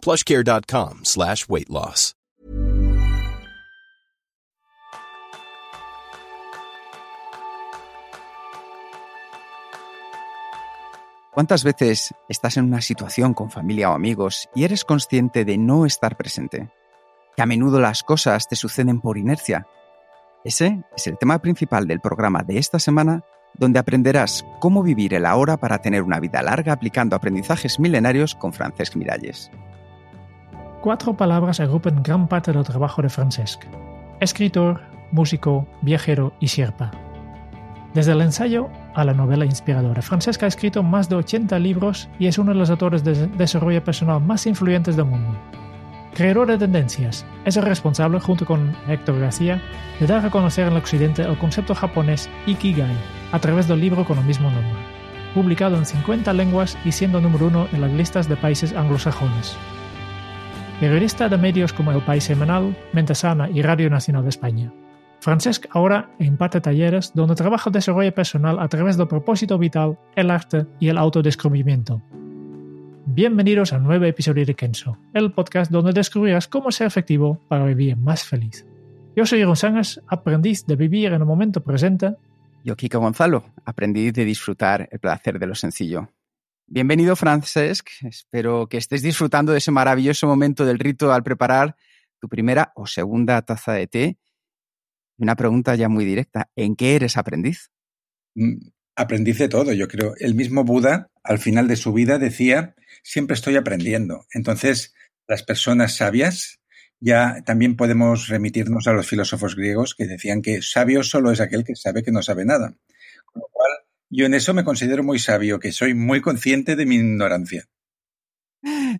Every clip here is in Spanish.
plushcare.com slash weight loss. ¿Cuántas veces estás en una situación con familia o amigos y eres consciente de no estar presente? Que a menudo las cosas te suceden por inercia. Ese es el tema principal del programa de esta semana donde aprenderás cómo vivir el ahora para tener una vida larga aplicando aprendizajes milenarios con Francesc Miralles. Cuatro palabras agrupan gran parte del trabajo de Francesc. Escritor, músico, viajero y sierpa. Desde el ensayo a la novela inspiradora, Francesc ha escrito más de 80 libros y es uno de los autores de desarrollo personal más influyentes del mundo. Creador de tendencias, es el responsable, junto con Héctor García, de dar a conocer en el occidente el concepto japonés Ikigai a través del libro con el mismo nombre, publicado en 50 lenguas y siendo número uno en las listas de países anglosajones. Periodista de medios como El País Semanal, Mente Sana y Radio Nacional de España. Francesc ahora imparte talleres donde trabaja desarrollo personal a través del propósito vital, el arte y el autodescubrimiento. Bienvenidos a nuevo episodio de Kenso, el podcast donde descubrirás cómo ser efectivo para vivir más feliz. Yo soy González, aprendiz de vivir en el momento presente. Yo, Kiko Gonzalo, aprendiz de disfrutar el placer de lo sencillo. Bienvenido, Francesc. Espero que estés disfrutando de ese maravilloso momento del rito al preparar tu primera o segunda taza de té. Una pregunta ya muy directa. ¿En qué eres aprendiz? Mm, aprendiz de todo, yo creo. El mismo Buda, al final de su vida, decía, siempre estoy aprendiendo. Entonces, las personas sabias, ya también podemos remitirnos a los filósofos griegos que decían que sabio solo es aquel que sabe que no sabe nada. Con lo cual, yo en eso me considero muy sabio, que soy muy consciente de mi ignorancia.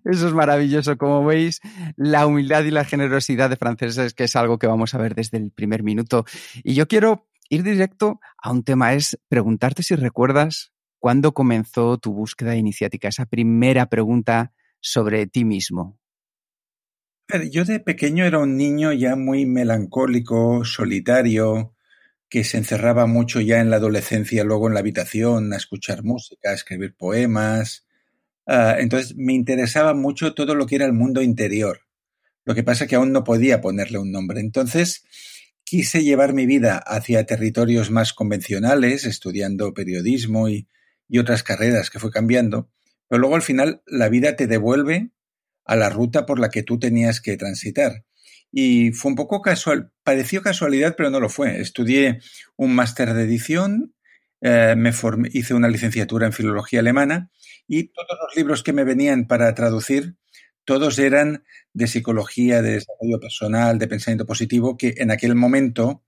Eso es maravilloso. Como veis, la humildad y la generosidad de franceses, que es algo que vamos a ver desde el primer minuto. Y yo quiero ir directo a un tema, es preguntarte si recuerdas cuándo comenzó tu búsqueda iniciática, esa primera pregunta sobre ti mismo. Yo de pequeño era un niño ya muy melancólico, solitario, que se encerraba mucho ya en la adolescencia, luego en la habitación, a escuchar música, a escribir poemas. Ah, entonces me interesaba mucho todo lo que era el mundo interior. Lo que pasa es que aún no podía ponerle un nombre. Entonces quise llevar mi vida hacia territorios más convencionales, estudiando periodismo y, y otras carreras que fue cambiando. Pero luego al final la vida te devuelve a la ruta por la que tú tenías que transitar. Y fue un poco casual, pareció casualidad, pero no lo fue. Estudié un máster de edición, eh, me formé, hice una licenciatura en filología alemana y todos los libros que me venían para traducir, todos eran de psicología, de desarrollo personal, de pensamiento positivo, que en aquel momento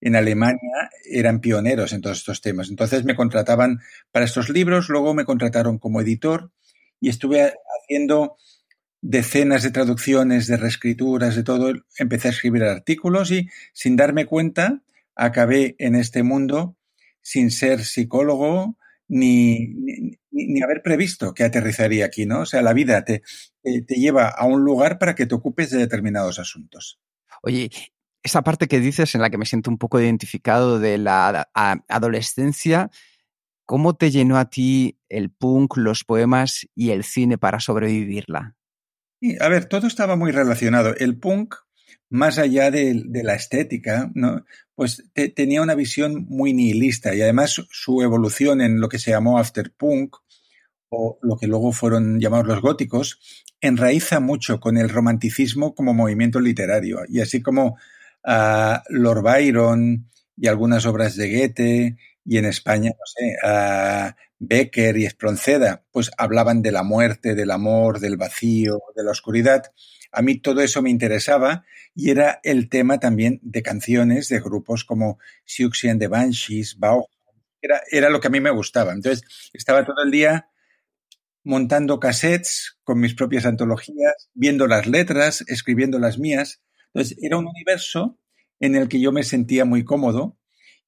en Alemania eran pioneros en todos estos temas. Entonces me contrataban para estos libros, luego me contrataron como editor y estuve haciendo decenas de traducciones, de reescrituras, de todo, empecé a escribir artículos y sin darme cuenta acabé en este mundo sin ser psicólogo ni, ni, haber previsto que aterrizaría aquí, ¿no? O sea, la vida te, te, lleva a un lugar para que te ocupes de determinados asuntos. Oye, esa parte que dices en la que me siento un poco identificado de la adolescencia, ¿cómo te llenó a ti el punk, los poemas y el cine para sobrevivirla? A ver, todo estaba muy relacionado. El punk, más allá de, la estética, ¿no? pues tenía una visión muy nihilista y además su evolución en lo que se llamó afterpunk o lo que luego fueron llamados los góticos, enraiza mucho con el romanticismo como movimiento literario. Y así como uh, Lord Byron y algunas obras de Goethe y en España, no sé, uh, Becker y Espronceda, pues hablaban de la muerte, del amor, del vacío, de la oscuridad. A mí todo eso me interesaba y era el tema también de canciones de grupos como Siouxsie and the Banshees, Bauhaus. Era, era lo que a mí me gustaba. Entonces estaba todo el día montando cassettes con mis propias antologías, viendo las letras, escribiendo las mías. Entonces, era un universo en el que yo me sentía muy cómodo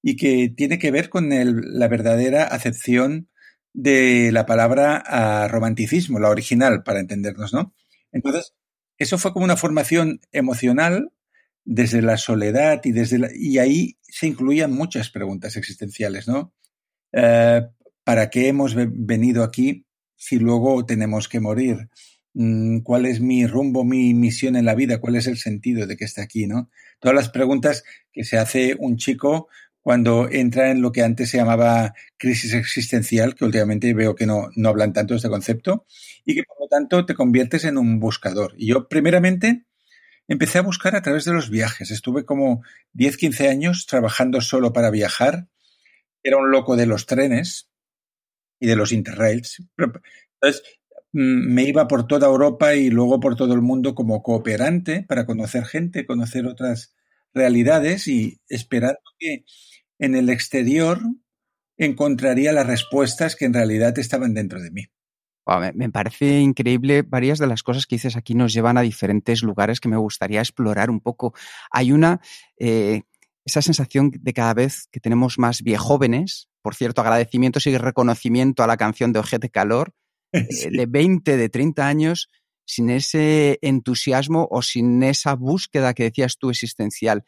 y que tiene que ver con la verdadera acepción de la palabra romanticismo, la original, para entendernos, ¿no? Entonces, eso fue como una formación emocional desde la soledad y desde y ahí se incluían muchas preguntas existenciales, ¿no? Eh, ¿Para qué hemos venido aquí si luego tenemos que morir? Mm, ¿Cuál es mi rumbo, mi misión en la vida? ¿Cuál es el sentido de que esté aquí, no? Todas las preguntas que se hace un chico cuando entra en lo que antes se llamaba crisis existencial, que últimamente veo que no, no hablan tanto de este concepto, y que por lo tanto te conviertes en un buscador. Y yo, primeramente, empecé a buscar a través de los viajes. Estuve como 10, 15 años trabajando solo para viajar. Era un loco de los trenes y de los interrails. Entonces, mm, me iba por toda Europa y luego por todo el mundo como cooperante para conocer gente, conocer otras realidades y esperando que en el exterior encontraría las respuestas que en realidad estaban dentro de mí. me, parece increíble. Varias de las cosas que dices aquí nos llevan a diferentes lugares que me gustaría explorar un poco. Hay una, eh, esa sensación de cada vez que tenemos más viejóvenes, por cierto, agradecimientos y reconocimiento a la canción de Ojete Calor, eh, de 20, de 30 años, sin ese entusiasmo o sin esa búsqueda que decías tú existencial.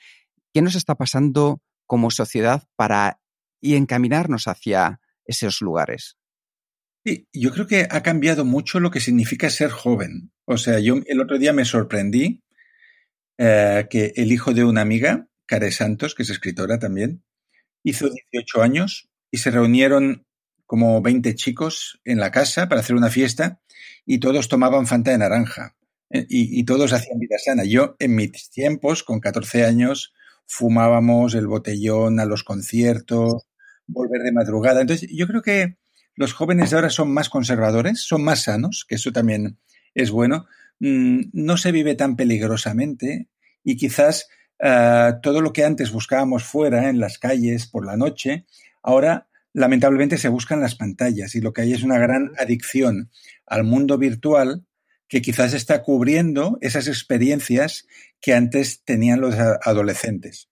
¿Qué nos está pasando como sociedad para y encaminarnos hacia esos lugares? Sí, yo creo que ha cambiado mucho lo que significa ser joven. O sea, yo el otro día me sorprendí eh, que el hijo de una amiga, Care Santos, que es escritora también, hizo 18 años y se reunieron como 20 chicos en la casa para hacer una fiesta y todos tomaban Fanta de naranja eh, y, todos hacían vida sana. Yo en mis tiempos, con 14 años, fumábamos el botellón a los conciertos, volver de madrugada. Entonces, yo creo que los jóvenes de ahora son más conservadores, son más sanos, que eso también es bueno. Mm, no se vive tan peligrosamente y quizás ah, todo lo que antes buscábamos fuera, en las calles, por la noche, ahora lamentablemente se buscan las pantallas y lo que hay es una gran adicción al mundo virtual que quizás está cubriendo esas experiencias que antes tenían los adolescentes.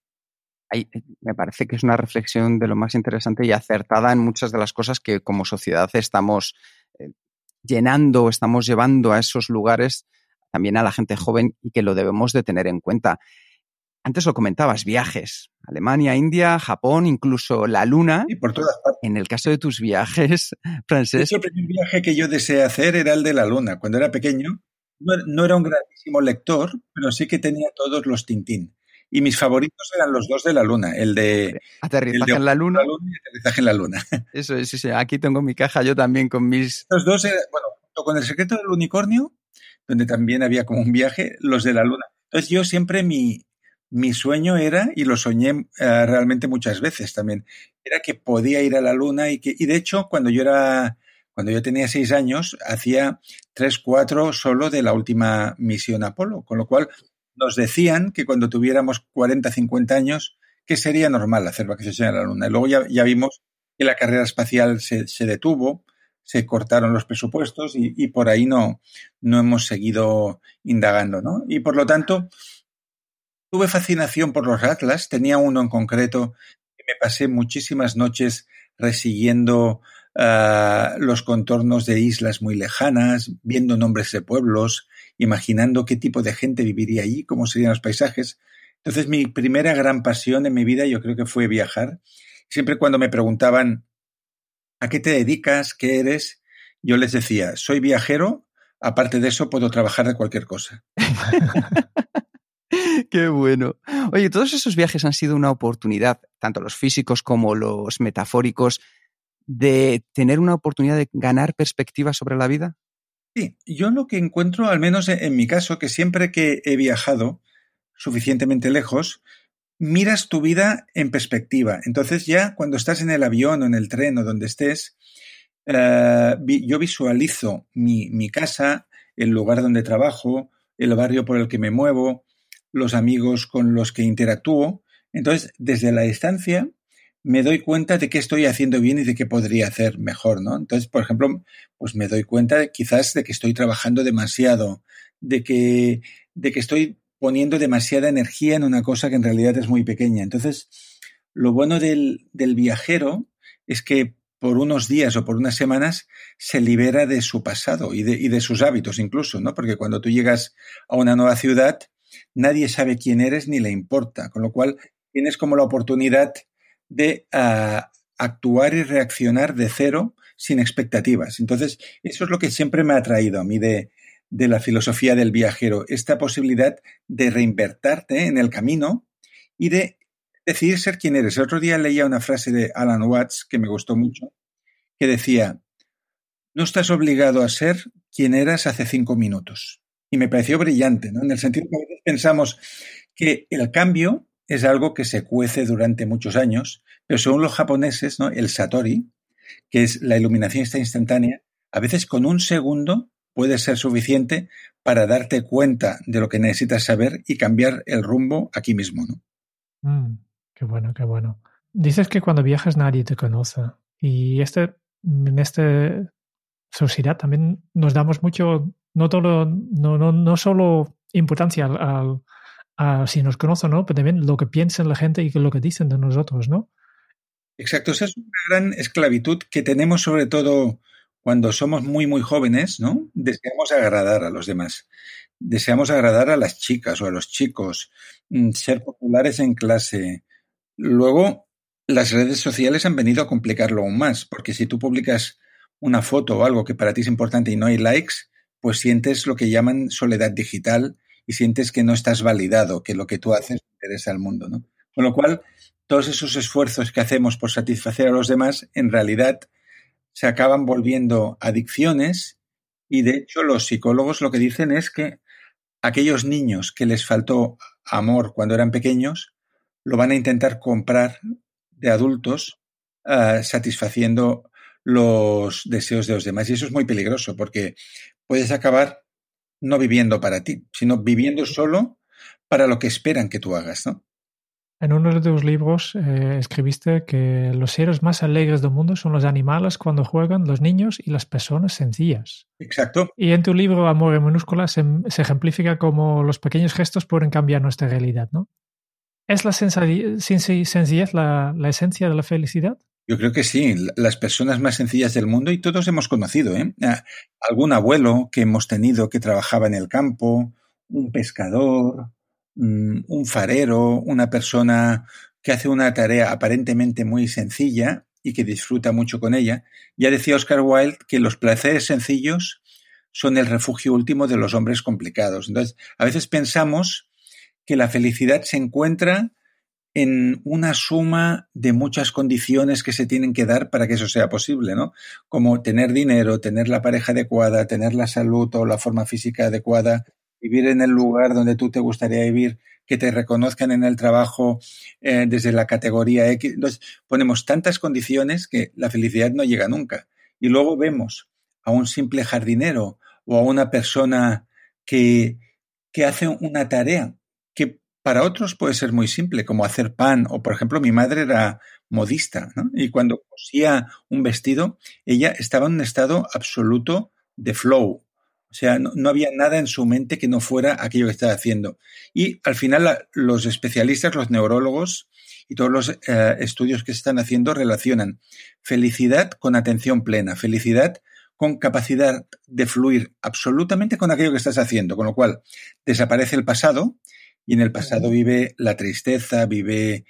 me parece que es una reflexión de lo más interesante y acertada en muchas de las cosas que como sociedad estamos eh, llenando, estamos llevando a esos lugares también a la gente joven y que lo debemos de tener en cuenta. Antes lo comentabas, viajes. Alemania, India, Japón, incluso la Luna. Y por todas partes. En el caso de tus viajes, Francés. El primer viaje que yo deseé hacer era el de la Luna. Cuando era pequeño, no, era un grandísimo lector, pero sí que tenía todos los Tintín. Y mis favoritos eran los dos de la Luna, el de aterrizaje en la Luna. y aterrizaje en la Luna. Eso es, sí, sí. Aquí tengo mi caja yo también con mis. Los dos, bueno, junto con el secreto del unicornio, donde también había como un viaje, los de la Luna. Entonces yo siempre mi, mi sueño era, y lo soñé eh, realmente muchas veces también, era que podía ir a la luna y que, y de hecho, cuando yo era, cuando yo tenía seis años, hacía tres, cuatro solo de la última misión Apolo, con lo cual nos decían que cuando tuviéramos 40, 50 años, que sería normal hacer vacaciones en la luna. Y luego ya, vimos que la carrera espacial se, se detuvo, se cortaron los presupuestos y, y, por ahí no, no hemos seguido indagando, ¿no? Y por lo tanto, Tuve fascinación por los atlas, tenía uno en concreto que me pasé muchísimas noches resiguiendo ah, los contornos de islas muy lejanas, viendo nombres de pueblos, imaginando qué tipo de gente viviría allí, cómo serían los paisajes. Entonces mi primera gran pasión en mi vida yo creo que fue viajar. Siempre cuando me preguntaban ¿a qué te dedicas? ¿Qué eres? Yo les decía, soy viajero, aparte de eso puedo trabajar de cualquier cosa. Qué bueno. Oye, todos esos viajes han sido una oportunidad, tanto los físicos como los metafóricos, de tener una oportunidad de ganar perspectiva sobre la vida. Sí, yo lo que encuentro, al menos en mi caso, que siempre que he viajado suficientemente lejos, miras tu vida en perspectiva. Entonces ya cuando estás en el avión o en el tren o donde estés, eh, yo visualizo mi, mi casa, el lugar donde trabajo, el barrio por el que me muevo, los amigos con los que interactúo. Entonces, desde la distancia, me doy cuenta de qué estoy haciendo bien y de qué podría hacer mejor, ¿no? Entonces, por ejemplo, pues me doy cuenta quizás de que estoy trabajando demasiado, de que, de que estoy poniendo demasiada energía en una cosa que en realidad es muy pequeña. Entonces, lo bueno del, del viajero es que por unos días o por unas semanas se libera de su pasado y de, y de sus hábitos incluso, ¿no? Porque cuando tú llegas a una nueva ciudad, nadie sabe quién eres ni le importa, con lo cual tienes como la oportunidad de uh, actuar y reaccionar de cero sin expectativas. Entonces, eso es lo que siempre me ha atraído a mí de, de la filosofía del viajero, esta posibilidad de reinvertarte en el camino y de decidir ser quien eres. El otro día leía una frase de Alan Watts que me gustó mucho, que decía, no estás obligado a ser quien eras hace cinco minutos. Y me pareció brillante, ¿no? En el sentido que a veces pensamos que el cambio es algo que se cuece durante muchos años, pero según los japoneses, ¿no? El satori, que es la iluminación instantánea, a veces con un segundo puede ser suficiente para darte cuenta de lo que necesitas saber y cambiar el rumbo aquí mismo, ¿no? Mm. Qué bueno, qué bueno. Dices que cuando viajas nadie te conoce. Y este, en esta sociedad también nos damos mucho, no, todo, no, no, solo importancia al, a si nos conocen o no, pero también lo que piensa la gente y lo que dicen de nosotros, ¿no? Exacto, esa es una gran esclavitud que tenemos sobre todo cuando somos muy, muy jóvenes, ¿no? Deseamos agradar a los demás. Deseamos agradar a las chicas o a los chicos, mm, ser populares en clase, Luego, las redes sociales han venido a complicarlo aún más, porque si tú publicas una foto o algo que para ti es importante y no hay likes, pues sientes lo que llaman soledad digital y sientes que no estás validado, que lo que tú haces interesa al mundo, ¿no? Con lo cual, todos esos esfuerzos que hacemos por satisfacer a los demás, en realidad se acaban volviendo adicciones y de hecho los psicólogos lo que dicen es que aquellos niños que les faltó amor cuando eran pequeños, lo van a intentar comprar de adultos uh, satisfaciendo los deseos de los demás. Y eso es muy peligroso porque puedes acabar no viviendo para ti, sino viviendo solo para lo que esperan que tú hagas, ¿no? En uno de tus libros eh, escribiste que los seres más alegres del mundo son los animales cuando juegan, los niños y las personas sencillas. Exacto. Y en tu libro Amor en minúscula se, se ejemplifica cómo los pequeños gestos pueden cambiar nuestra realidad, ¿no? ¿Es la sencillez la, la, esencia de la felicidad? Yo creo que sí, las personas más sencillas del mundo y todos hemos conocido, ¿eh? Algún abuelo que hemos tenido que trabajaba en el campo, un pescador, mm, un farero, una persona que hace una tarea aparentemente muy sencilla y que disfruta mucho con ella. Ya decía Oscar Wilde que los placeres sencillos son el refugio último de los hombres complicados. Entonces, a veces pensamos que la felicidad se encuentra en una suma de muchas condiciones que se tienen que dar para que eso sea posible, ¿no? Como tener dinero, tener la pareja adecuada, tener la salud o la forma física adecuada, vivir en el lugar donde tú te gustaría vivir, que te reconozcan en el trabajo eh, desde la categoría X. Entonces, ponemos tantas condiciones que la felicidad no llega nunca. Y luego vemos a un simple jardinero o a una persona que, que hace una tarea que para otros puede ser muy simple, como hacer pan, o por ejemplo, mi madre era modista, ¿no? Y cuando cosía un vestido, ella estaba en un estado absoluto de flow. O sea, no, había nada en su mente que no fuera aquello que estaba haciendo. Y al final los especialistas, los neurólogos y todos los eh, estudios que se están haciendo relacionan felicidad con atención plena, felicidad con capacidad de fluir absolutamente con aquello que estás haciendo, con lo cual desaparece el pasado y en el pasado vive la tristeza, vive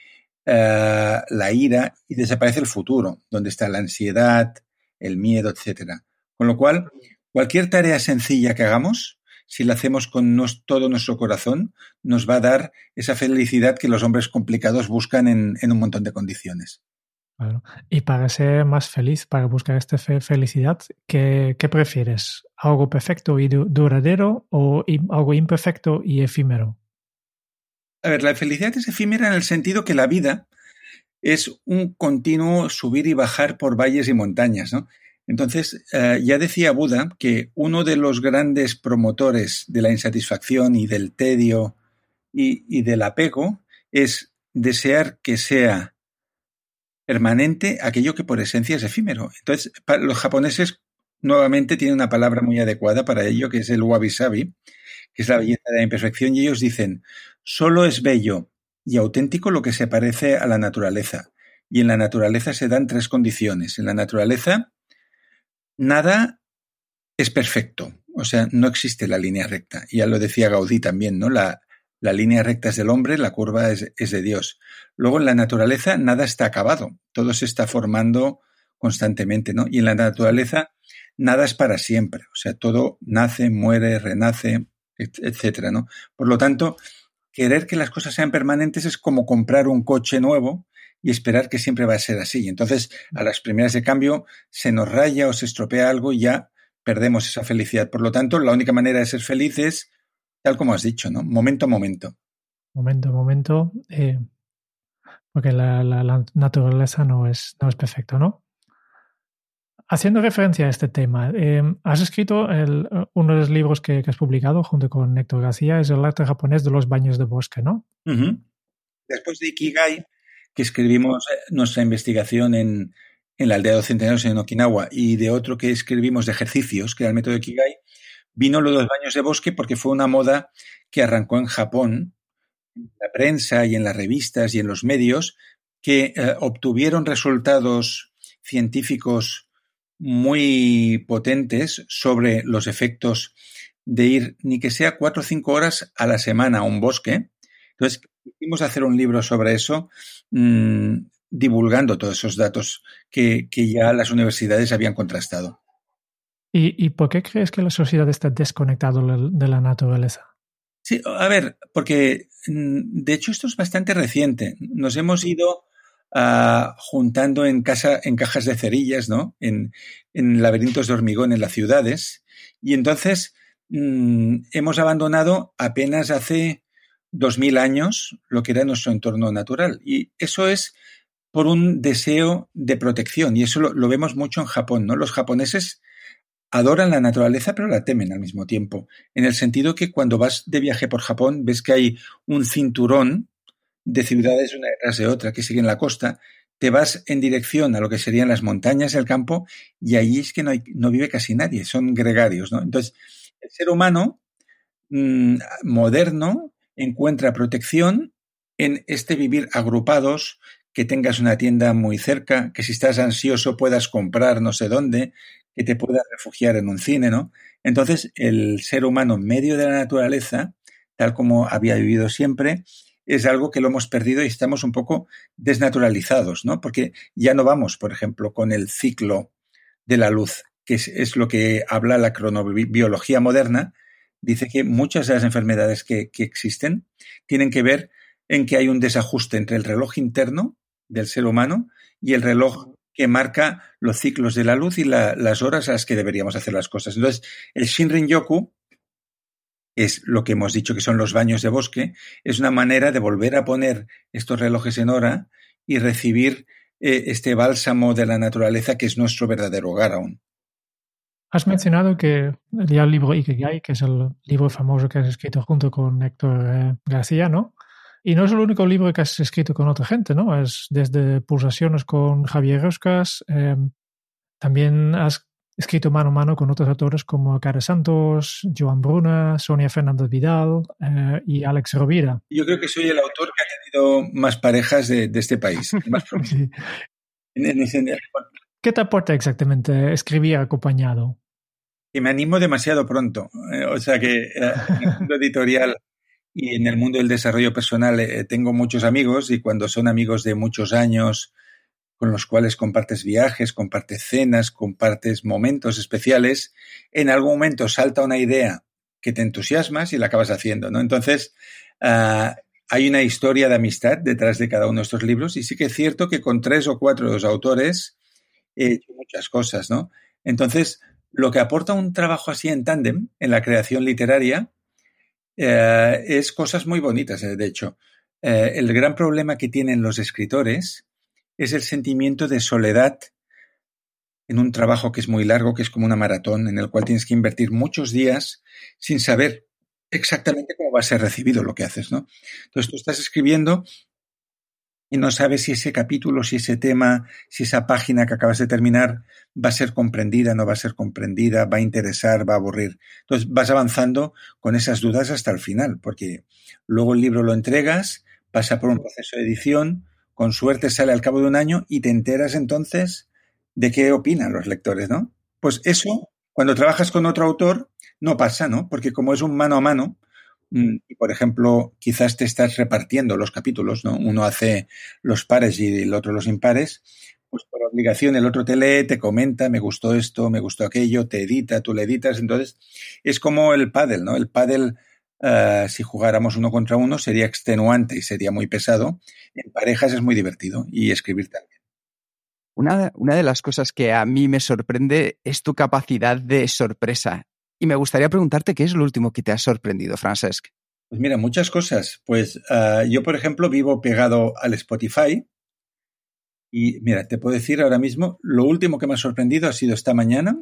uh, la ira y desaparece el futuro, donde está la ansiedad, el miedo, etc. Con lo cual, cualquier tarea sencilla que hagamos, si la hacemos con nos, todo nuestro corazón, nos va a dar esa felicidad que los hombres complicados buscan en, en un montón de condiciones. Y para ser más feliz, para buscar esta fe felicidad, ¿qué, ¿qué, prefieres? ¿Algo perfecto y duradero o algo imperfecto y efímero? A ver, la felicidad es efímera en el sentido que la vida es un continuo subir y bajar por valles y montañas, ¿no? Entonces, uh, ya decía Buda que uno de los grandes promotores de la insatisfacción y del tedio y, y del apego es desear que sea permanente aquello que por esencia es efímero. Entonces, los japoneses nuevamente tienen una palabra muy adecuada para ello, que es el wabi-sabi, que es la belleza de la imperfección, y ellos dicen, solo es bello y auténtico lo que se parece a la naturaleza. Y en la naturaleza se dan tres condiciones. En la naturaleza, nada es perfecto, o sea, no existe la línea recta. Ya lo decía Gaudí también, ¿no? La, la línea recta es del hombre, la curva es, es, de Dios. Luego en la naturaleza nada está acabado, todo se está formando constantemente, ¿no? Y en la naturaleza nada es para siempre, o sea, todo nace, muere, renace, etcétera, ¿no? Por lo tanto, querer que las cosas sean permanentes es como comprar un coche nuevo y esperar que siempre va a ser así. Entonces, a las primeras de cambio se nos raya o se estropea algo y ya perdemos esa felicidad. Por lo tanto, la única manera de ser feliz es, tal como has dicho, ¿no? Momento a momento. Momento a momento, eh, porque la, naturaleza no es, no es perfecta, ¿no? Haciendo referencia a este tema, eh, has escrito el, uno de los libros que, has publicado junto con Héctor García, es el arte japonés de los baños de bosque, ¿no? Después de Ikigai, que escribimos nuestra investigación en, en la aldea de centenarios en Okinawa y de otro que escribimos de ejercicios, que era el método Ikigai, vino lo de los baños de bosque porque fue una moda que arrancó en Japón, en la prensa y en las revistas y en los medios, que eh, obtuvieron resultados científicos muy potentes sobre los efectos de ir ni que sea cuatro o cinco horas a la semana a un bosque. Entonces, quisimos hacer un libro sobre eso, mmm, divulgando todos esos datos que, que, ya las universidades habían contrastado. ¿Y, ¿Y, por qué crees que la sociedad está desconectada de la naturaleza? Sí, a ver, porque de hecho esto es bastante reciente. Nos hemos ido uh, juntando en, casa, en cajas de cerillas, ¿no? En, en laberintos de hormigón en las ciudades. Y entonces mmm, hemos abandonado apenas hace dos mil años lo que era nuestro entorno natural. Y eso es por un deseo de protección. Y eso lo, lo vemos mucho en Japón, ¿no? Los japoneses adoran la naturaleza, pero la temen al mismo tiempo. En el sentido que cuando vas de viaje por Japón, ves que hay un cinturón de ciudades una detrás de otra que siguen la costa, te vas en dirección a lo que serían las montañas del campo y ahí es que no, hay, no vive casi nadie, son gregarios, ¿no? Entonces, el ser humano mmm, moderno encuentra protección en este vivir agrupados, que tengas una tienda muy cerca, que si estás ansioso puedas comprar no sé dónde, que te puedas refugiar en un cine, ¿no? Entonces, el ser humano medio de la naturaleza, tal como había vivido siempre, es algo que lo hemos perdido y estamos un poco desnaturalizados, ¿no? Porque ya no vamos, por ejemplo, con el ciclo de la luz, que es, lo que habla la cronobiología moderna. Dice que muchas de las enfermedades que, existen tienen que ver en que hay un desajuste entre el reloj interno del ser humano y el reloj que marca los ciclos de la luz y la, las horas a las que deberíamos hacer las cosas. Entonces, el Shinrin Yoku es lo que hemos dicho que son los baños de bosque, es una manera de volver a poner estos relojes en hora y recibir eh, este bálsamo de la naturaleza que es nuestro verdadero hogar aún. Has mencionado que el libro Ikigai, que es el libro famoso que has escrito junto con Héctor eh, García, ¿no? Y no es el único libro que has escrito con otra gente, ¿no? Es desde Pulsaciones con Javier Roscas, eh, también has escrito mano a mano con otros autores como Cara Santos, Joan Bruna, Sonia Fernández Vidal eh, y Alex Rovira. Yo creo que soy el autor que ha tenido más parejas de, de este país. Más sí. en, en ese... ¿Qué te aporta exactamente escribir acompañado? Que me animo demasiado pronto. Eh, o sea que eh, en el mundo editorial y en el mundo del desarrollo personal eh, tengo muchos amigos y cuando son amigos de muchos años, con los cuales compartes viajes, compartes cenas, compartes momentos especiales, en algún momento salta una idea que te entusiasmas y la acabas haciendo, ¿no? Entonces, uh, hay una historia de amistad detrás de cada uno de estos libros y sí que es cierto que con tres o cuatro de los autores he hecho muchas cosas, ¿no? Entonces, lo que aporta un trabajo así en tándem, en la creación literaria, eh, es cosas muy bonitas, de hecho. Eh, el gran problema que tienen los escritores es el sentimiento de soledad en un trabajo que es muy largo, que es como una maratón, en el cual tienes que invertir muchos días sin saber exactamente cómo va a ser recibido lo que haces, ¿no? Entonces tú estás escribiendo y no sabes si ese capítulo, si ese tema, si esa página que acabas de terminar va a ser comprendida, no va a ser comprendida, va a interesar, va a aburrir. Entonces vas avanzando con esas dudas hasta el final, porque luego el libro lo entregas, pasa por un proceso de edición, con suerte sale al cabo de un año y te enteras entonces de qué opinan los lectores, ¿no? Pues eso, cuando trabajas con otro autor, no pasa, ¿no? Porque como es un mano a mano, mm, y por ejemplo, quizás te estás repartiendo los capítulos, ¿no? Uno hace los pares y el otro los impares, pues por obligación el otro te lee, te comenta, me gustó esto, me gustó aquello, te edita, tú le editas, entonces es como el pádel, ¿no? El pádel, uh, si jugáramos uno contra uno, sería extenuante y sería muy pesado. En parejas es muy divertido y escribir también. Una, una, de las cosas que a mí me sorprende es tu capacidad de sorpresa. Y me gustaría preguntarte qué es lo último que te ha sorprendido, Francesc. Pues mira, muchas cosas. Pues uh, yo, por ejemplo, vivo pegado al Spotify. Y mira, te puedo decir ahora mismo, lo último que me ha sorprendido ha sido esta mañana.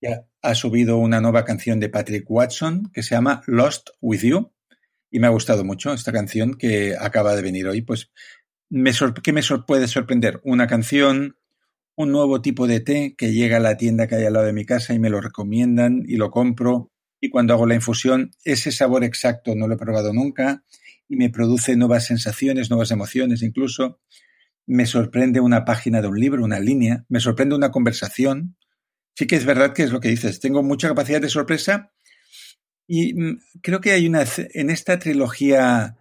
Ya ha subido una nueva canción de Patrick Watson que se llama Lost With You. Y me ha gustado mucho esta canción que acaba de venir hoy. Pues me ¿Qué me puede sorprender? Una canción, un nuevo tipo de té que llega a la tienda que hay al lado de mi casa y me lo recomiendan y lo compro. Y cuando hago la infusión, ese sabor exacto no lo he probado nunca y me produce nuevas sensaciones, nuevas emociones incluso. Me sorprende una página de un libro, una línea, me sorprende una conversación. Sí que es verdad que es lo que dices, tengo mucha capacidad de sorpresa y mm, creo que hay una, en esta trilogía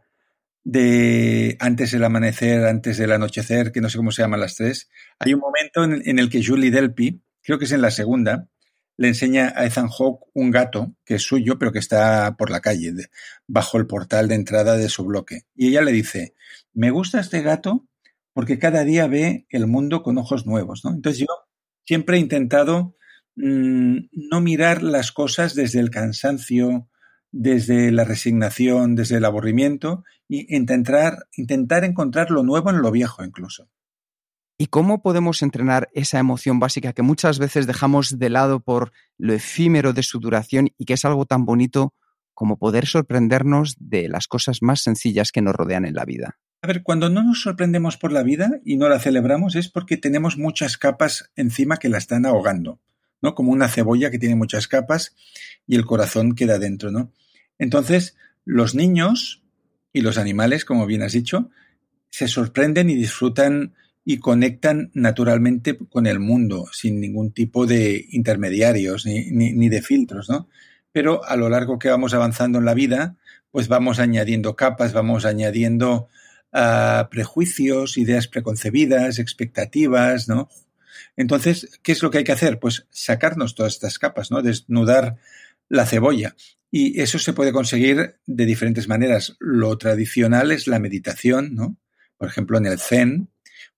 de Antes del amanecer, antes del anochecer, que no sé cómo se llaman las tres, hay un momento en, el que Julie Delpy, creo que es en la segunda, le enseña a Ethan Hawke un gato que es suyo, pero que está por la calle, bajo el portal de entrada de su bloque. Y ella le dice, me gusta este gato porque cada día ve el mundo con ojos nuevos. ¿no? Entonces yo siempre he intentado mmm, no mirar las cosas desde el cansancio, desde la resignación, desde el aburrimiento, y intentar, intentar encontrar lo nuevo en lo viejo incluso. ¿Y cómo podemos entrenar esa emoción básica que muchas veces dejamos de lado por lo efímero de su duración y que es algo tan bonito como poder sorprendernos de las cosas más sencillas que nos rodean en la vida? A ver, cuando no nos sorprendemos por la vida y no la celebramos es porque tenemos muchas capas encima que la están ahogando, ¿no? Como una cebolla que tiene muchas capas y el corazón queda dentro, ¿no? Entonces, los niños y los animales, como bien has dicho, se sorprenden y disfrutan y conectan naturalmente con el mundo, sin ningún tipo de intermediarios ni, ni, de filtros, ¿no? Pero a lo largo que vamos avanzando en la vida, pues vamos añadiendo capas, vamos añadiendo uh, prejuicios, ideas preconcebidas, expectativas, ¿no? Entonces, ¿qué es lo que hay que hacer? Pues sacarnos todas estas capas, ¿no? Desnudar la cebolla. Y eso se puede conseguir de diferentes maneras. Lo tradicional es la meditación, ¿no? Por ejemplo, en el Zen,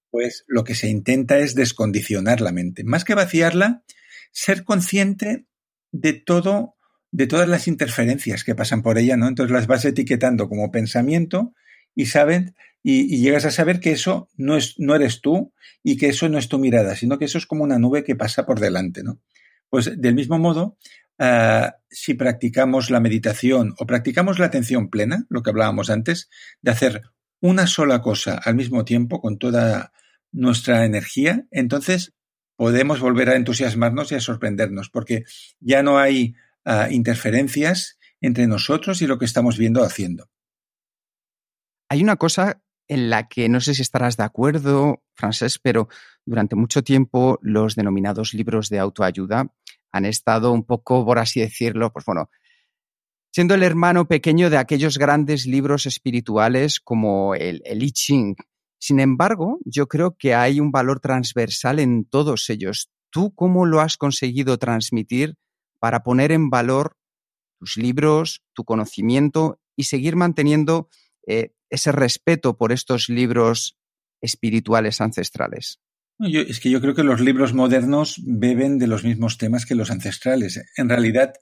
pues lo que se intenta es descondicionar la mente. Más que vaciarla, ser consciente de todo, de todas las interferencias que pasan por ella, ¿no? Entonces las vas etiquetando como pensamiento y saben, y, llegas a saber que eso no es, no eres tú y que eso no es tu mirada, sino que eso es como una nube que pasa por delante, ¿no? Pues del mismo modo, Uh, si practicamos la meditación o practicamos la atención plena, lo que hablábamos antes, de hacer una sola cosa al mismo tiempo con toda nuestra energía, entonces podemos volver a entusiasmarnos y a sorprendernos, porque ya no hay uh, interferencias entre nosotros y lo que estamos viendo haciendo. Hay una cosa en la que no sé si estarás de acuerdo, Francés, pero durante mucho tiempo los denominados libros de autoayuda han estado un poco, por así decirlo, pues bueno, siendo el hermano pequeño de aquellos grandes libros espirituales como el, el I Ching. Sin embargo, yo creo que hay un valor transversal en todos ellos. ¿Tú cómo lo has conseguido transmitir para poner en valor tus libros, tu conocimiento y seguir manteniendo eh, ese respeto por estos libros espirituales ancestrales? Yo, es que yo creo que los libros modernos beben de los mismos temas que los ancestrales. En realidad,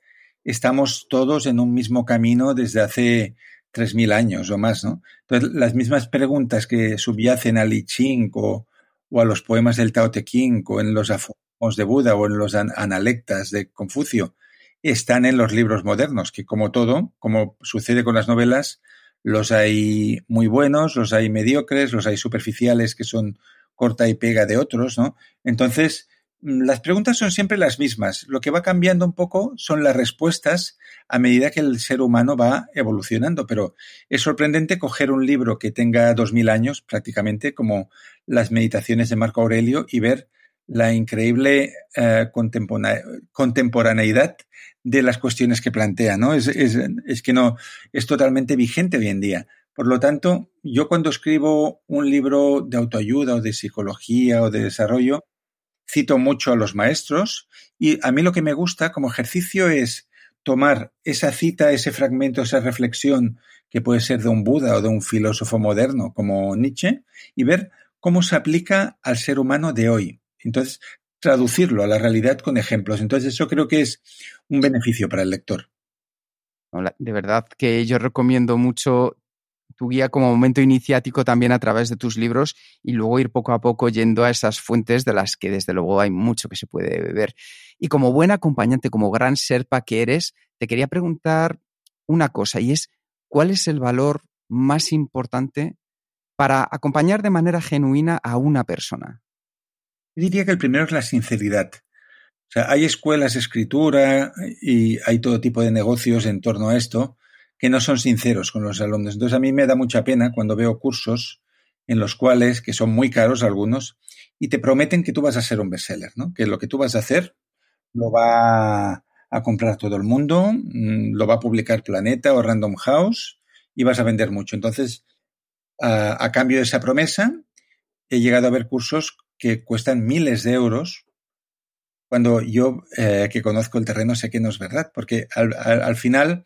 estamos todos en un mismo camino desde hace 3.000 años o más, ¿no? Entonces, las mismas preguntas que subyacen al I Ching o, o, a los poemas del Tao Te Ching o en los aforismos de Buda o en los analectas de Confucio están en los libros modernos, que como todo, como sucede con las novelas, Los hay muy buenos, los hay mediocres, los hay superficiales que son corta y pega de otros, ¿no? Entonces, mm, las preguntas son siempre las mismas. Lo que va cambiando un poco son las respuestas a medida que el ser humano va evolucionando. Pero es sorprendente coger un libro que tenga dos mil años, prácticamente, como las meditaciones de Marco Aurelio, y ver la increíble eh, contemporaneidad de las cuestiones que plantea, ¿no? Es, que no, es totalmente vigente hoy en día. Por lo tanto, yo cuando escribo un libro de autoayuda o de psicología o de desarrollo, cito mucho a los maestros y a mí lo que me gusta como ejercicio es tomar esa cita, ese fragmento, esa reflexión que puede ser de un Buda o de un filósofo moderno como Nietzsche y ver cómo se aplica al ser humano de hoy. Entonces, traducirlo a la realidad con ejemplos. Entonces, eso creo que es un beneficio para el lector. De verdad que yo recomiendo mucho tu guía como momento iniciático también a través de tus libros y luego ir poco a poco yendo a esas fuentes de las que desde luego hay mucho que se puede beber. Y como buen acompañante, como gran serpa que eres, te quería preguntar una cosa y es, ¿cuál es el valor más importante para acompañar de manera genuina a una persona? Diría que el primero es la sinceridad. O sea, hay escuelas de escritura y hay todo tipo de negocios en torno a esto que no son sinceros con los alumnos. Entonces a mí me da mucha pena cuando veo cursos en los cuales, que son muy caros algunos, y te prometen que tú vas a ser un bestseller, ¿no? Que lo que tú vas a hacer lo va a comprar todo el mundo, mm, lo va a publicar Planeta o Random House y vas a vender mucho. Entonces, a cambio de esa promesa, he llegado a ver cursos que cuestan miles de euros, cuando yo, eh, que conozco el terreno, sé que no es verdad, porque al, al, al final,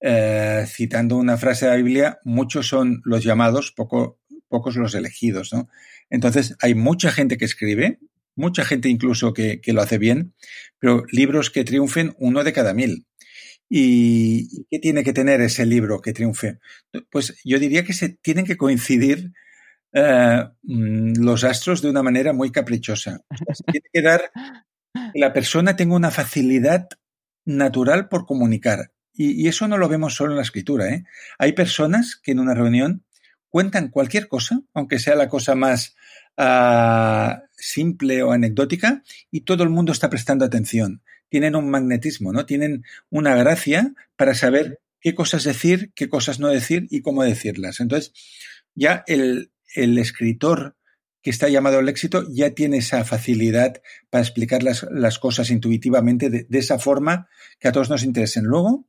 eh, citando una frase de la Biblia, muchos son los llamados, poco, pocos los elegidos, ¿no? Entonces, hay mucha gente que escribe, mucha gente incluso que, que, lo hace bien, pero libros que triunfen uno de cada mil. ¿Y qué tiene que tener ese libro que triunfe? Pues yo diría que se tienen que coincidir eh, mm, los astros de una manera muy caprichosa. tiene que dar que la persona tenga una facilidad natural por comunicar. Y, y, eso no lo vemos solo en la escritura. ¿eh? Hay personas que en una reunión cuentan cualquier cosa, aunque sea la cosa más uh, simple o anecdótica, y todo el mundo está prestando atención. Tienen un magnetismo, ¿no? Tienen una gracia para saber qué cosas decir, qué cosas no decir y cómo decirlas. Entonces, ya el, el escritor que está llamado al éxito ya tiene esa facilidad para explicar las, cosas intuitivamente de, esa forma que a todos nos interesen. Luego,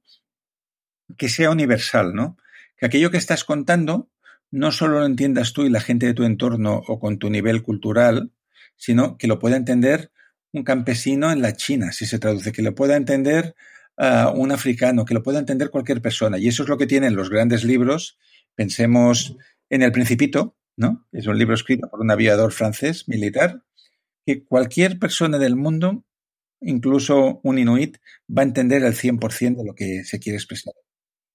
que sea universal, ¿no? Que aquello que estás contando no solo lo entiendas tú y la gente de tu entorno o con tu nivel cultural, sino que lo pueda entender un campesino en la China, si se traduce, que lo pueda entender uh, un africano, que lo pueda entender cualquier persona. Y eso es lo que tienen los grandes libros. Pensemos en El Principito, ¿no? Es un libro escrito por un aviador francés militar que cualquier persona del mundo, incluso un inuit, va a entender el 100% de lo que se quiere expresar.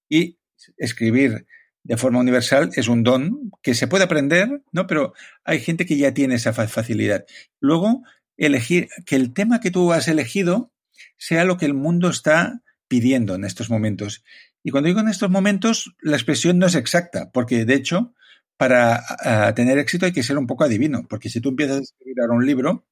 Y escribir de forma universal es un don que se puede aprender, ¿no? Pero hay gente que ya tiene esa facilidad. Luego, elegir que el tema que tú has elegido sea lo que el mundo está pidiendo en estos momentos. Y cuando digo en estos momentos, la expresión no es exacta, porque de hecho, para tener éxito hay que ser un poco adivino, porque si tú empiezas a escribir ahora un libro,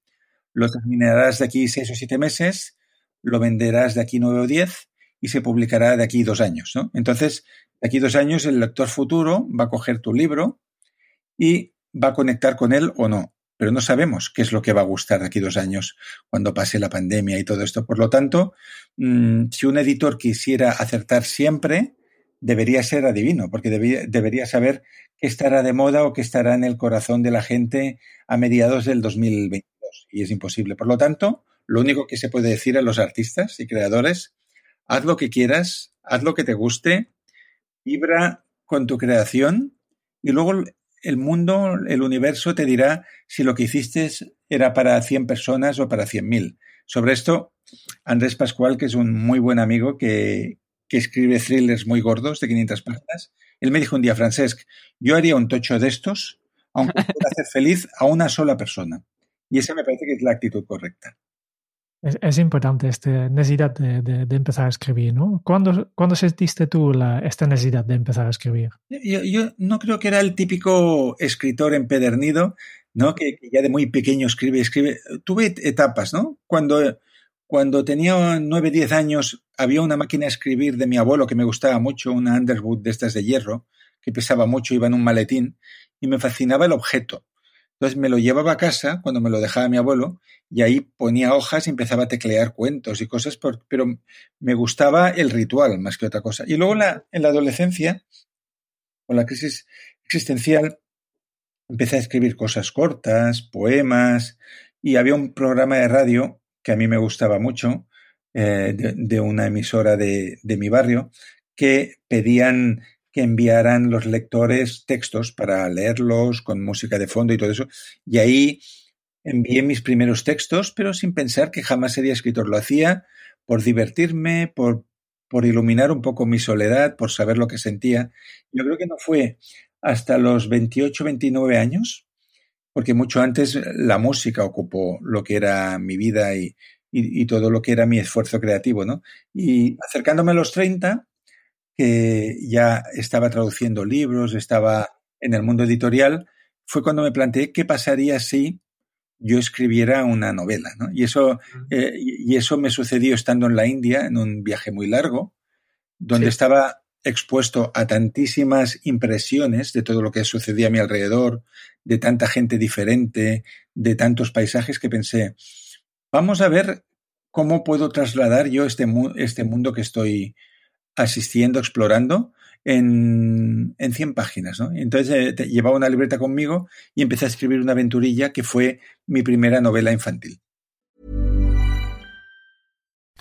lo terminarás de aquí seis o siete meses, lo venderás de aquí nueve o diez y se publicará de aquí dos años. ¿no? Entonces, de aquí dos años el lector futuro va a coger tu libro y va a conectar con él o no. Pero no sabemos qué es lo que va a gustar de aquí dos años cuando pase la pandemia y todo esto. Por lo tanto, mmm, si un editor quisiera acertar siempre, debería ser adivino, porque debería saber qué estará de moda o qué estará en el corazón de la gente a mediados del 2022. Y es imposible. Por lo tanto, lo único que se puede decir a los artistas y creadores, haz lo que quieras, haz lo que te guste, vibra con tu creación y luego el mundo, el universo te dirá si lo que hiciste era para 100 personas o para 100.000. Sobre esto, Andrés Pascual, que es un muy buen amigo que, que escribe thrillers muy gordos de 500 páginas, él me dijo un día, Francesc, yo haría un tocho de estos, aunque pueda hacer feliz a una sola persona. Y esa me parece que es la actitud correcta. Es, importante esta necesidad de, empezar a escribir, ¿no? ¿Cuándo, ¿cuándo sentiste tú la, esta necesidad de empezar a escribir? Yo, no creo que era el típico escritor empedernido, ¿no? Que, ya de muy pequeño escribe, escribe. Tuve etapas, ¿no? Cuando, cuando tenía nueve, diez años, había una máquina de escribir de mi abuelo que me gustaba mucho, una Underwood de estas de hierro, que pesaba mucho, iba en un maletín, y me fascinaba el objeto. Entonces me lo llevaba a casa cuando me lo dejaba mi abuelo y ahí ponía hojas y empezaba a teclear cuentos y cosas, pero me gustaba el ritual más que otra cosa. Y luego la, en la adolescencia, con la crisis existencial, empecé a escribir cosas cortas, poemas, y había un programa de radio que a mí me gustaba mucho, eh, de, una emisora de, de mi barrio, que pedían que enviaran los lectores textos para leerlos con música de fondo y todo eso. Y ahí envié mis primeros textos, pero sin pensar que jamás sería escritor. Lo hacía por divertirme, por, por iluminar un poco mi soledad, por saber lo que sentía. Yo creo que no fue hasta los 28, 29 años, porque mucho antes la música ocupó lo que era mi vida y, y, y todo lo que era mi esfuerzo creativo, ¿no? Y acercándome a los 30, que ya estaba traduciendo libros, estaba en el mundo editorial, fue cuando me planteé qué pasaría si yo escribiera una novela. ¿no? Y, eso, eh, y eso me sucedió estando en la India, en un viaje muy largo, donde estaba expuesto a tantísimas impresiones de todo lo que sucedía a mi alrededor, de tanta gente diferente, de tantos paisajes, que pensé, vamos a ver cómo puedo trasladar yo este, este mundo que estoy asistiendo, explorando en, en 100 páginas. Entonces eh, llevaba una libreta conmigo y empecé a escribir una aventurilla que fue mi primera novela infantil.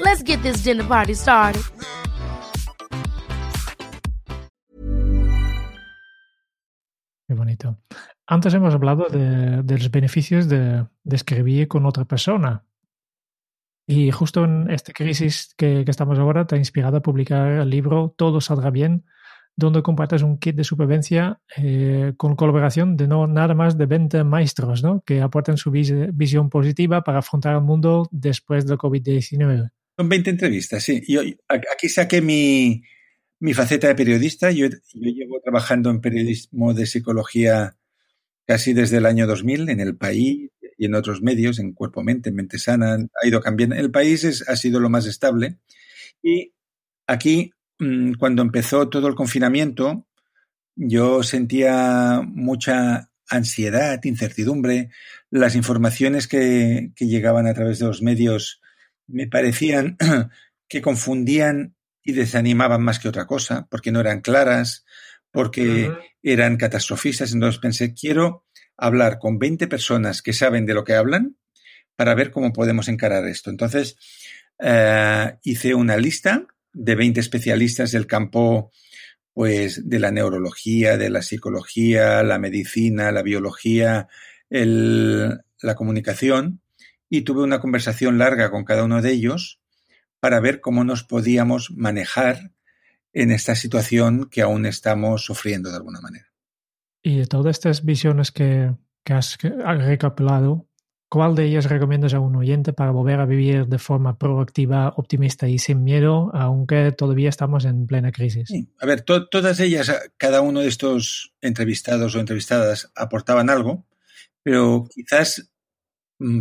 Let's get this dinner party started. Qué bonito. Antes hemos hablado de, los beneficios de, escribir con otra persona. Y justo en esta crisis que, que, estamos ahora te ha inspirado a publicar el libro Todo saldrá bien, donde compartes un kit de supervivencia eh, con colaboración de no nada más de 20 maestros ¿no? que aportan su vis visión positiva para afrontar el mundo después del COVID-19. Son 20 entrevistas, sí. Aquí saqué mi, mi faceta de periodista. Yo, yo llevo trabajando en periodismo de psicología casi desde el año 2000 en el país y en otros medios, en Cuerpo Mente, en Mente Sana, ha ido cambiando. El país es, ha sido lo más estable. Y aquí, mm, cuando empezó todo el confinamiento, yo sentía mucha ansiedad, incertidumbre. Las informaciones que, que llegaban a través de los medios me parecían que confundían y desanimaban más que otra cosa, porque no eran claras, porque eran catastrofistas. Entonces pensé, quiero hablar con 20 personas que saben de lo que hablan para ver cómo podemos encarar esto. Entonces, eh, hice una lista de 20 especialistas del campo pues de la neurología, de la psicología, la medicina, la biología, el, la comunicación y tuve una conversación larga con cada uno de ellos para ver cómo nos podíamos manejar en esta situación que aún estamos sufriendo de alguna manera. Y de todas estas visiones que, que has recapitulado, ¿cuál de ellas recomiendas a un oyente para volver a vivir de forma proactiva, optimista y sin miedo, aunque todavía estamos en plena crisis? Sí. A ver, to todas ellas, cada uno de estos entrevistados o entrevistadas aportaban algo, pero quizás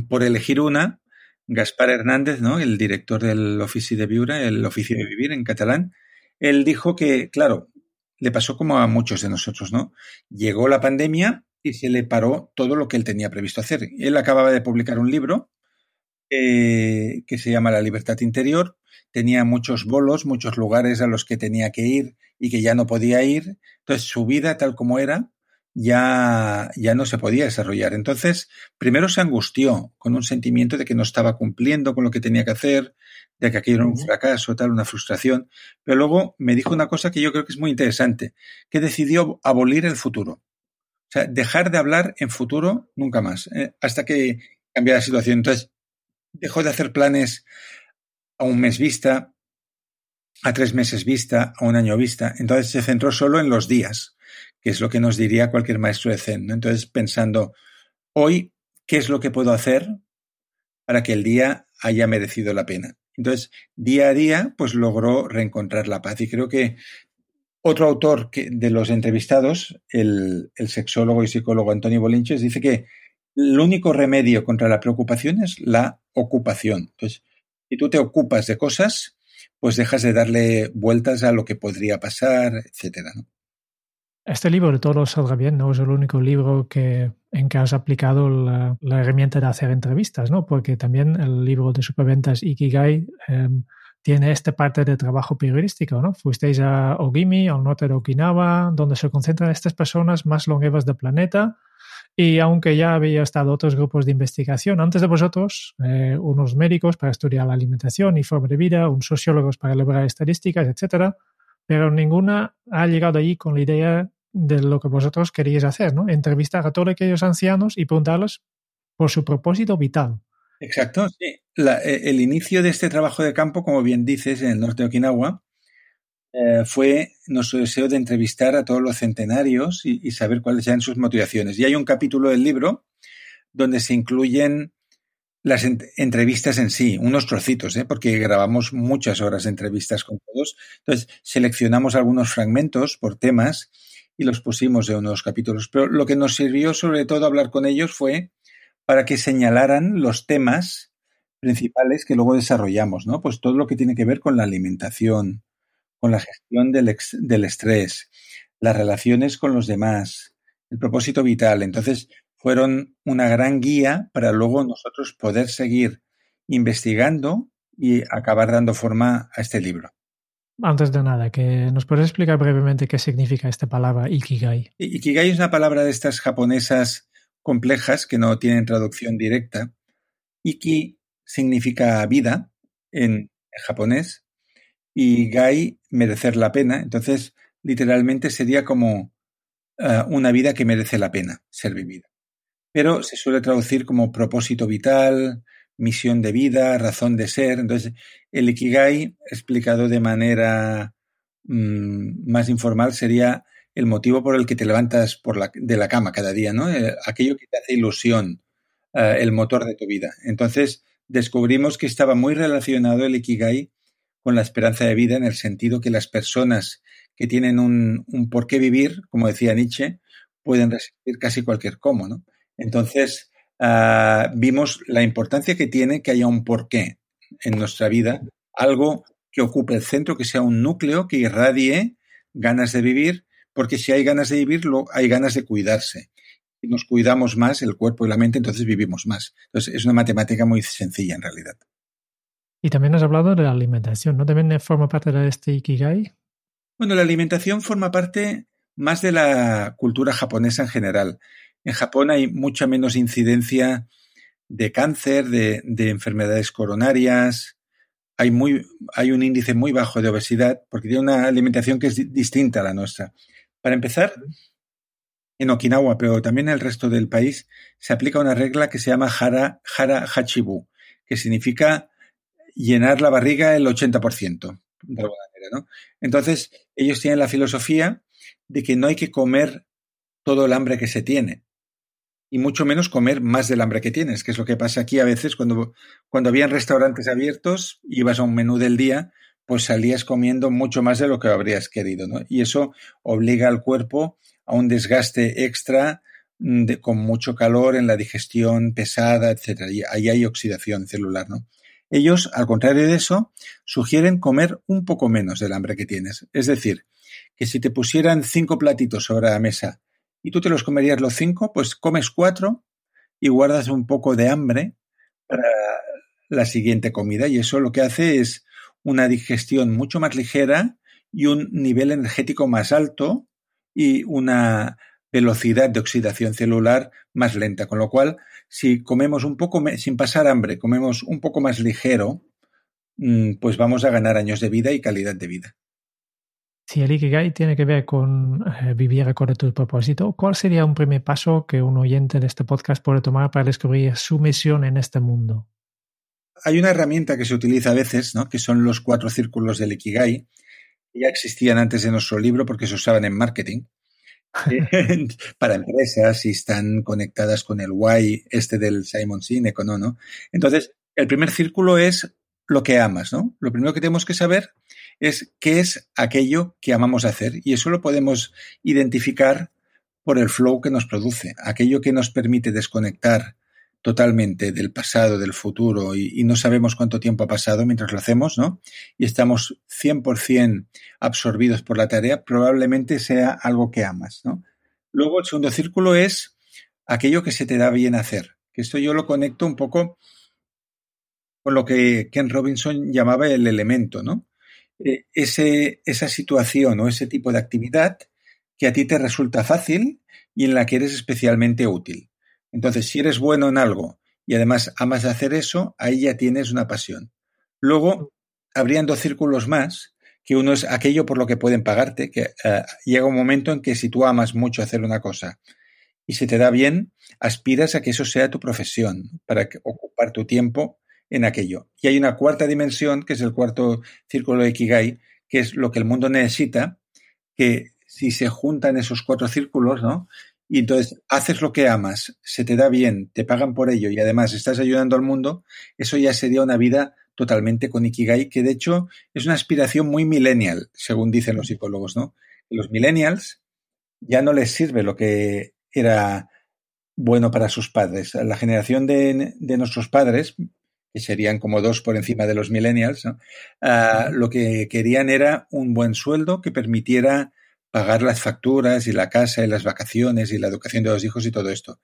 por elegir una, Gaspar Hernández, ¿no? el director del Ofici de Viure, el Oficio de Vivir en catalán, él dijo que, claro, le pasó como a muchos de nosotros, ¿no? Llegó la pandemia y se le paró todo lo que él tenía previsto hacer. Él acababa de publicar un libro eh, que se llama La libertad interior. Tenía muchos bolos, muchos lugares a los que tenía que ir y que ya no podía ir. Entonces su vida tal como era ya, ya no se podía desarrollar. Entonces, primero se angustió con un sentimiento de que no estaba cumpliendo con lo que tenía que hacer, de que aquello era un fracaso, tal, una frustración. Pero luego me dijo una cosa que yo creo que es muy interesante, que decidió abolir el futuro. O sea, dejar de hablar en futuro nunca más, eh, hasta que cambiara la situación. Entonces, dejó de hacer planes a un mes vista, a tres meses vista, a un año vista. Entonces se centró solo en los días que es lo que nos diría cualquier maestro de Zen. Entonces, pensando, hoy, ¿qué es lo que puedo hacer para que el día haya merecido la pena? Entonces, día a día, pues logró reencontrar la paz. Y creo que otro autor que, de los entrevistados, el, el sexólogo y psicólogo Antonio Bolinches, dice que el único remedio contra la preocupación es la ocupación. Entonces, si tú te ocupas de cosas, pues dejas de darle vueltas a lo que podría pasar, etcétera. ¿no? Este libro de Todo salga bien no es el único libro que, en que has aplicado la, herramienta de hacer entrevistas, ¿no? Porque también el libro de superventas Ikigai em, tiene esta parte de trabajo periodístico, ¿no? Fuisteis a Ogimi, al norte de Okinawa, donde se concentran estas personas más longevas del planeta. Y aunque ya había estado otros grupos de investigación antes de vosotros, eh, unos médicos para estudiar la alimentación y forma de vida, un sociólogos para elaborar estadísticas, etcétera, pero ninguna ha llegado allí con la idea de lo que vosotros queríais hacer, ¿no? Entrevistar a todos aquellos ancianos y preguntarles por su propósito vital. Exacto, sí. E, el inicio de este trabajo de campo, como bien dices, en el norte de Okinawa, eh, fue nuestro deseo de entrevistar a todos los centenarios y, y, saber cuáles eran sus motivaciones. Y hay un capítulo del libro donde se incluyen las entrevistas en sí, unos trocitos, ¿eh? porque grabamos muchas horas de entrevistas con todos. Entonces, seleccionamos algunos fragmentos por temas y los pusimos en unos capítulos. Pero lo que nos sirvió sobre todo hablar con ellos fue para que señalaran los temas principales que luego desarrollamos, ¿no? Pues todo lo que tiene que ver con la alimentación, con la gestión del, del estrés, las relaciones con los demás, el propósito vital. Entonces, fueron una gran guía para luego nosotros poder seguir investigando y acabar dando forma a este libro. Antes de nada, que nos puedes explicar brevemente qué significa esta palabra Ikigai. Ikigai es una palabra de estas japonesas complejas que no tienen traducción directa. Iki significa vida en japonés y gai merecer la pena. Entonces, literalmente sería como uh, una vida que merece la pena ser vivida pero se suele traducir como propósito vital, misión de vida, razón de ser. Entonces, el Ikigai, explicado de manera mmm, más informal, sería el motivo por el que te levantas de la cama cada día, ¿no? Eh, aquello que te hace ilusión, eh, el motor de tu vida. Entonces, descubrimos que estaba muy relacionado el Ikigai con la esperanza de vida en el sentido que las personas que tienen un, un por qué vivir, como decía Nietzsche, pueden resistir casi cualquier cómo, ¿no? Entonces, uh, vimos la importancia que tiene que haya un porqué en nuestra vida, algo que ocupe el centro, que sea un núcleo que irradie ganas de vivir, porque si hay ganas de vivir, hay ganas de cuidarse. Si nos cuidamos más el cuerpo y la mente, entonces vivimos más. Entonces, es una matemática muy sencilla en realidad. Y también has hablado de la alimentación, ¿no? ¿También forma parte de este Ikigai? Bueno, la alimentación forma parte más de la cultura japonesa en general. En Japón hay mucha menos incidencia de cáncer, de, de enfermedades coronarias. Hay, muy, hay un índice muy bajo de obesidad porque tiene una alimentación que es distinta a la nuestra. Para empezar, en Okinawa, pero también en el resto del país, se aplica una regla que se llama Hara, hara Hachibu, que significa llenar la barriga el 80%, de alguna manera, ¿no? Entonces, ellos tienen la filosofía de que no hay que comer todo el hambre que se tiene, y mucho menos comer más del hambre que tienes, que es lo que pasa aquí a veces cuando, cuando habían restaurantes abiertos, ibas a un menú del día, pues salías comiendo mucho más de lo que habrías querido, ¿no? Y eso obliga al cuerpo a un desgaste extra mm, de, con mucho calor en la digestión pesada, etcétera. Y ahí hay oxidación celular, ¿no? Ellos, al contrario de eso, sugieren comer un poco menos del hambre que tienes. Es decir, que si te pusieran cinco platitos sobre la mesa y tú te los comerías los cinco, pues comes cuatro y guardas un poco de hambre para la siguiente comida y eso lo que hace es una digestión mucho más ligera y un nivel energético más alto y una velocidad de oxidación celular más lenta, con lo cual si comemos un poco sin pasar hambre, comemos un poco más ligero, mm, pues vamos a ganar años de vida y calidad de vida. Si el Ikigai tiene que ver con eh, vivir acorde a tu propósito, ¿cuál sería un primer paso que un oyente de este podcast puede tomar para descubrir su misión en este mundo? Hay una herramienta que se utiliza a veces, ¿no? que son los cuatro círculos del Ikigai, que ya existían antes de nuestro libro porque se usaban en marketing para empresas y están conectadas con el why este del Simon Sinek o no, ¿no? Entonces, el primer círculo es lo que amas, ¿no? Lo primero que tenemos que saber es qué es aquello que amamos hacer y eso lo podemos identificar por el flow que nos produce, aquello que nos permite desconectar totalmente del pasado, del futuro y, no sabemos cuánto tiempo ha pasado mientras lo hacemos, ¿no? Y estamos 100% absorbidos por la tarea, probablemente sea algo que amas, ¿no? Luego el segundo círculo es aquello que se te da bien hacer, que esto yo lo conecto un poco con lo que Ken Robinson llamaba el elemento, ¿no? Eh, ese, esa situación o ese tipo de actividad que a ti te resulta fácil y en la que eres especialmente útil. Entonces, si eres bueno en algo y además amas hacer eso, ahí ya tienes una pasión. Luego, habrían dos círculos más, que uno es aquello por lo que pueden pagarte, que eh, llega un momento en que si tú amas mucho hacer una cosa y se te da bien, aspiras a que eso sea tu profesión, para ocupar tu tiempo en aquello. Y hay una cuarta dimensión, que es el cuarto círculo de Ikigai, que es lo que el mundo necesita, que si se juntan esos cuatro círculos, ¿no? y entonces haces lo que amas, se te da bien, te pagan por ello y además estás ayudando al mundo, eso ya sería una vida totalmente con Ikigai, que de hecho es una aspiración muy millennial, según dicen los psicólogos, ¿no? Los millennials ya no les sirve lo que era bueno para sus padres. La generación de, nuestros padres, que serían como dos por encima de los millennials, ah, lo que querían era un buen sueldo que permitiera pagar las facturas y la casa y las vacaciones y la educación de los hijos y todo esto.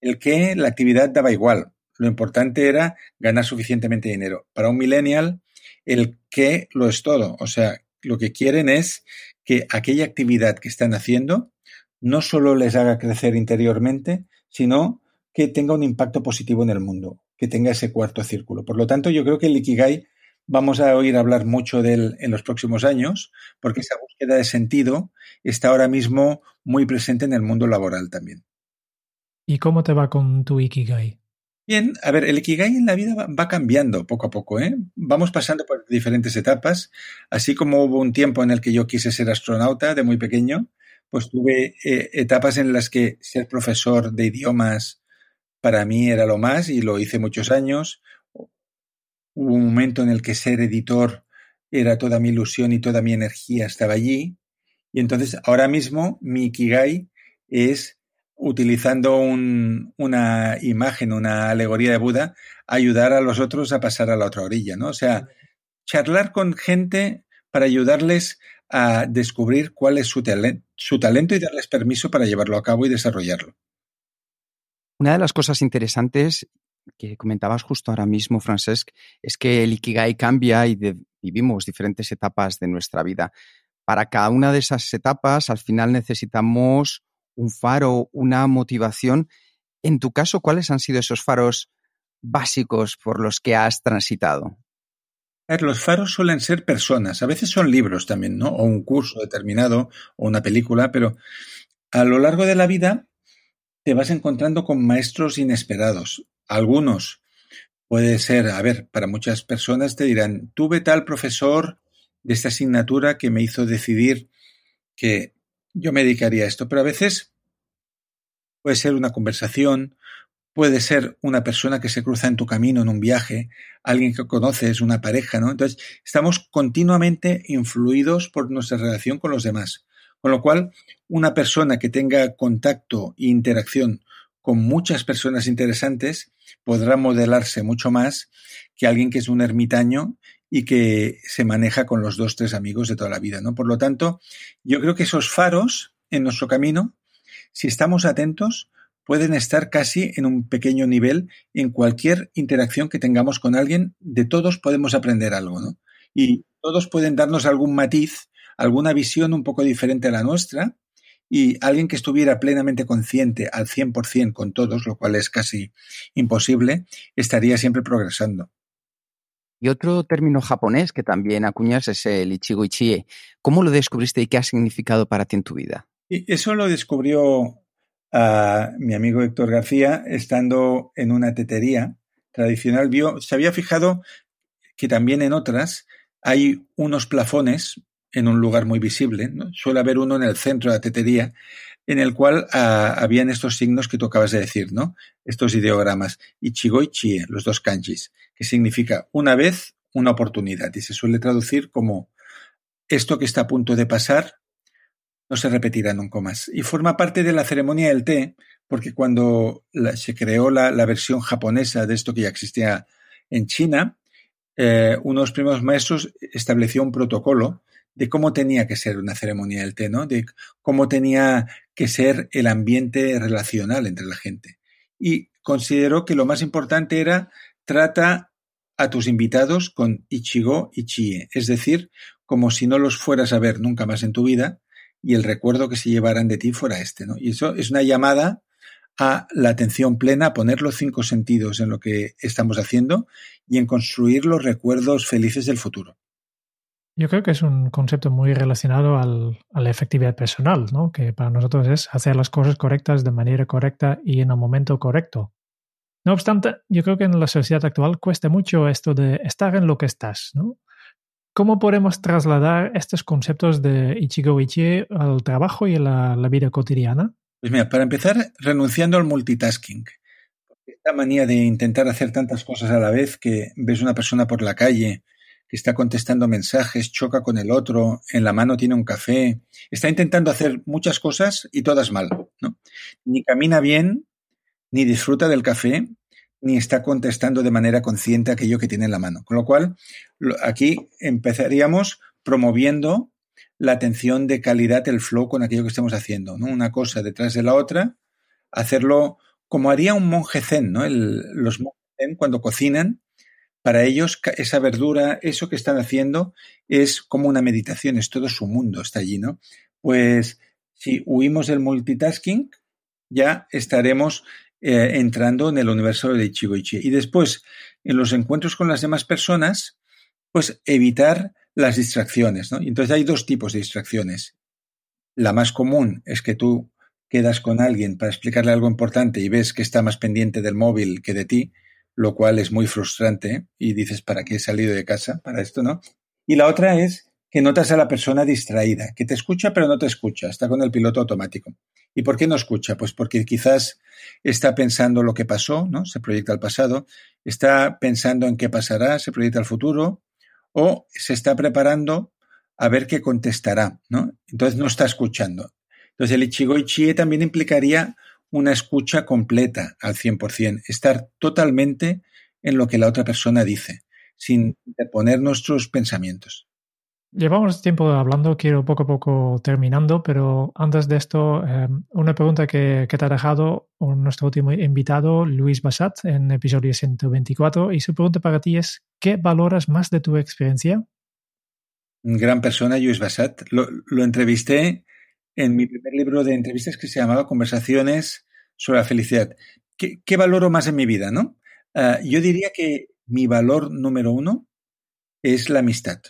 El que la actividad daba igual. Lo importante era ganar suficientemente dinero. Para un millennial, el que lo es todo. O sea, lo que quieren es que aquella actividad que están haciendo no solo les haga crecer interiormente, sino que tenga un impacto positivo en el mundo, que tenga ese cuarto círculo. Por lo tanto, yo creo que el Ikigai vamos a oír hablar mucho de él en los próximos años, porque esa búsqueda de sentido está ahora mismo muy presente en el mundo laboral también. ¿Y cómo te va con tu Ikigai? Bien, a ver, el Ikigai en la vida va cambiando poco a poco, ¿eh? Vamos pasando por diferentes etapas, así como hubo un tiempo en el que yo quise ser astronauta de muy pequeño, pues tuve eh, etapas en las que ser profesor de idiomas para mí era lo más y lo hice muchos años. Hubo un momento en el que ser editor era toda mi ilusión y toda mi energía estaba allí. Y entonces ahora mismo mi Ikigai es utilizando una imagen, una alegoría de Buda, ayudar a los otros a pasar a la otra orilla, ¿no? O sea, charlar con gente para ayudarles a descubrir cuál es su, su talento y darles permiso para llevarlo a cabo y desarrollarlo. Una de las cosas interesantes que comentabas justo ahora mismo, Francesc, es que el Ikigai cambia y vivimos diferentes etapas de nuestra vida. Para cada una de esas etapas, al final necesitamos un faro, una motivación. En tu caso, ¿cuáles han sido esos faros básicos por los que has transitado? los faros suelen ser personas, a veces son libros también, ¿no? O un curso determinado o una película, pero a lo largo de la vida te vas encontrando con maestros inesperados. Algunos puede ser, a ver, para muchas personas te dirán, tuve tal profesor de esta asignatura que me hizo decidir que yo me dedicaría a esto, pero a veces puede ser una conversación, puede ser una persona que se cruza en tu camino en un viaje, alguien que conoces, una pareja, ¿no? Entonces, estamos continuamente influidos por nuestra relación con los demás. Con lo cual, una persona que tenga contacto e interacción con muchas personas interesantes podrá modelarse mucho más que alguien que es un ermitaño y que se maneja con los dos, tres amigos de toda la vida, ¿no? Por lo tanto, yo creo que esos faros en nuestro camino, si estamos atentos, pueden estar casi en un pequeño nivel en cualquier interacción que tengamos con alguien. De todos podemos aprender algo, ¿no? Y todos pueden darnos algún matiz, alguna visión un poco diferente a la nuestra, y alguien que estuviera plenamente consciente al 100% con todos, lo cual es casi imposible, estaría siempre progresando. Y otro término japonés que también acuñas es el Ichigo Ichie. ¿Cómo lo descubriste y qué ha significado para ti en tu vida? Y eso lo descubrió a mi amigo Héctor García estando en una tetería tradicional. Vio, se había fijado que también en otras hay unos plafones en un lugar muy visible. ¿no? Suele haber uno en el centro de la tetería en el cual ah, habían estos signos que tú acabas de decir, ¿no? Estos ideogramas, Ichigo y Chie, los dos kanjis, que significa una vez, una oportunidad, y se suele traducir como esto que está a punto de pasar no se repetirá nunca más. Y forma parte de la ceremonia del té, porque cuando se creó la, versión japonesa de esto que ya existía en China, eh, uno de los primeros maestros estableció un protocolo de cómo tenía que ser una ceremonia del té, ¿no? De cómo tenía que ser el ambiente relacional entre la gente. Y consideró que lo más importante era trata a tus invitados con Ichigo y Chie, es decir, como si no los fueras a ver nunca más en tu vida y el recuerdo que se llevaran de ti fuera este, ¿no? Y eso es una llamada a la atención plena, a poner los cinco sentidos en lo que estamos haciendo y en construir los recuerdos felices del futuro. Yo creo que es un concepto muy relacionado al, a la efectividad personal, ¿no? que para nosotros es hacer las cosas correctas de manera correcta y en el momento correcto. No obstante, yo creo que en la sociedad actual cuesta mucho esto de estar en lo que estás. ¿no? ¿Cómo podemos trasladar estos conceptos de Ichigo Ichie al trabajo y a la, la vida cotidiana? Pues mira, para empezar, renunciando al multitasking. Esta manía de intentar hacer tantas cosas a la vez que ves una persona por la calle está contestando mensajes, choca con el otro, en la mano tiene un café, está intentando hacer muchas cosas y todas mal, ¿no? Ni camina bien, ni disfruta del café, ni está contestando de manera consciente aquello que tiene en la mano. Con lo cual, aquí empezaríamos promoviendo la atención de calidad, el flow con aquello que estemos haciendo, ¿no? Una cosa detrás de la otra, hacerlo como haría un monje zen, ¿no? los monjes zen cuando cocinan, para ellos esa verdura, eso que están haciendo, es como una meditación, es todo su mundo, está allí, ¿no? Pues si huimos del multitasking, ya estaremos eh, entrando en el universo de Ichigo Ichi. Y después, en los encuentros con las demás personas, pues evitar las distracciones, ¿no? Entonces hay dos tipos de distracciones. La más común es que tú quedas con alguien para explicarle algo importante y ves que está más pendiente del móvil que de ti, lo cual es muy frustrante y dices, ¿para qué he salido de casa para esto, no? Y la otra es que notas a la persona distraída, que te escucha pero no te escucha, está con el piloto automático. ¿Y por qué no escucha? Pues porque quizás está pensando lo que pasó, ¿no? Se proyecta al pasado, está pensando en qué pasará, se proyecta al futuro, o se está preparando a ver qué contestará, ¿no? Entonces no está escuchando. Entonces el Ichigo Ichie también implicaría una escucha completa al 100%, estar totalmente en lo que la otra persona dice, sin interponer nuestros pensamientos. Llevamos tiempo hablando, quiero poco a poco terminando, pero antes de esto, em, una pregunta que, te ha dejado nuestro último invitado, Luis Basat, en episodio 124, y su pregunta para ti es, ¿qué valoras más de tu experiencia? Gran persona, Luis Basat. lo entrevisté en mi primer libro de entrevistas que se llamaba Conversaciones sobre la felicidad. ¿Qué, valoro más en mi vida? ¿no? Ah, yo diría que mi valor número uno es la amistad.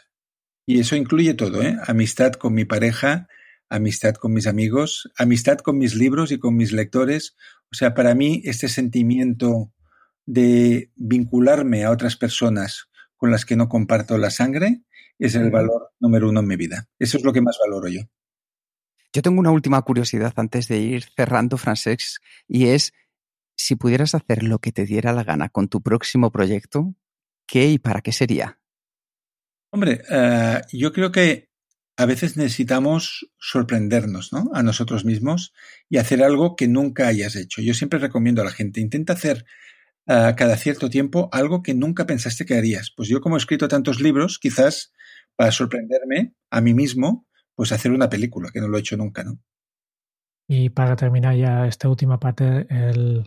Y eso incluye todo, ¿eh? Amistad con mi pareja, amistad con mis amigos, amistad con mis libros y con mis lectores. O sea, para mí este sentimiento de vincularme a otras personas con las que no comparto la sangre es el valor número uno en mi vida. Eso es lo que más valoro yo. Yo tengo una última curiosidad antes de ir cerrando, Francesc, y es si pudieras hacer lo que te diera la gana con tu próximo proyecto, ¿qué y para qué sería? Hombre, eh, yo creo que a veces necesitamos sorprendernos ¿no? a nosotros mismos y hacer algo que nunca hayas hecho. Yo siempre recomiendo a la gente, intenta hacer uh, cada cierto tiempo algo que nunca pensaste que harías. Pues yo como he escrito tantos libros, quizás para sorprenderme a mí mismo, pues hacer una película, que no lo he hecho nunca, ¿no? Y para terminar ya esta última parte, el...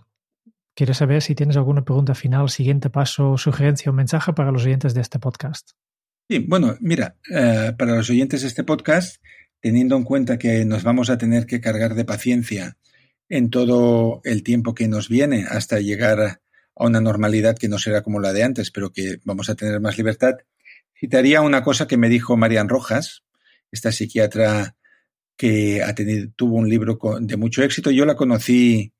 ¿quieres saber si tienes alguna pregunta final, siguiente paso, sugerencia o mensaje para los oyentes de este podcast? Sí, bueno, mira, uh, para los oyentes de este podcast, teniendo en cuenta que nos vamos a tener que cargar de paciencia en todo el tiempo que nos viene hasta llegar a una normalidad que no será como la de antes, pero que vamos a tener más libertad, citaría una cosa que me dijo Marian Rojas, esta psiquiatra que tuvo un libro de mucho éxito. Yo la conocí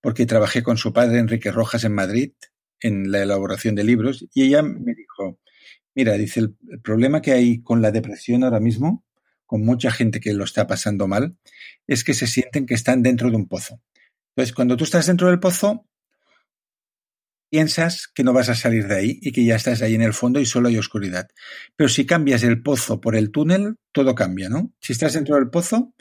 porque trabajé con su padre, Enrique Rojas, en Madrid, en la elaboración de libros, y ella me dijo, mira, dice, el problema que hay con la depresión ahora mismo, con mucha gente que lo está pasando mal, es que se sienten que están dentro de un pozo. Entonces, cuando tú estás dentro del pozo, piensas que no vas a salir de ahí y que ya estás ahí en el fondo y solo hay oscuridad. Pero si cambias el pozo por el túnel, todo cambia, ¿no? Si estás dentro del pozo,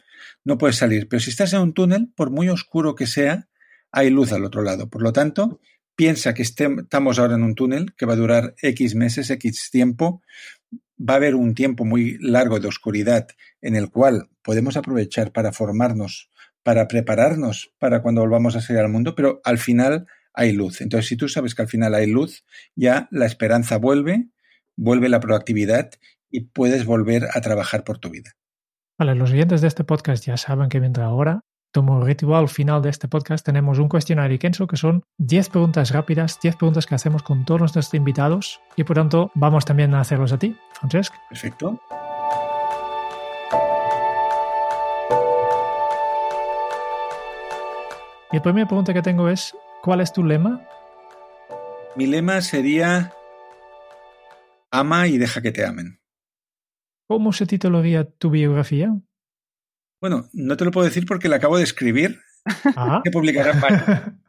no puedes salir. Pero si estás en un túnel, por muy oscuro que sea, hay luz al otro lado. Por lo tanto, piensa que estamos ahora en un túnel que va a durar X meses, X tiempo. Va a haber un tiempo muy largo de oscuridad en el cual podemos aprovechar para formarnos, para prepararnos para cuando volvamos a salir al mundo, pero al final hay luz. Entonces, si tú sabes que al final hay luz, ya la esperanza vuelve, vuelve la proactividad y puedes volver a trabajar por tu vida. Vale, los oyentes de este podcast ya saben que mientras ahora, como ritual final de este podcast, tenemos un cuestionario Kenzo que son 10 preguntas rápidas, 10 preguntas que hacemos con todos nuestros invitados y por tanto vamos también a hacerlos a ti, Francesc. Perfecto. Y la primera pregunta que tengo es, ¿Cuál es tu lema? Mi lema sería ama y deja que te amen. ¿Cómo se titularía tu biografía? Bueno, no te lo puedo decir porque la acabo de escribir. Ah. Que publicará.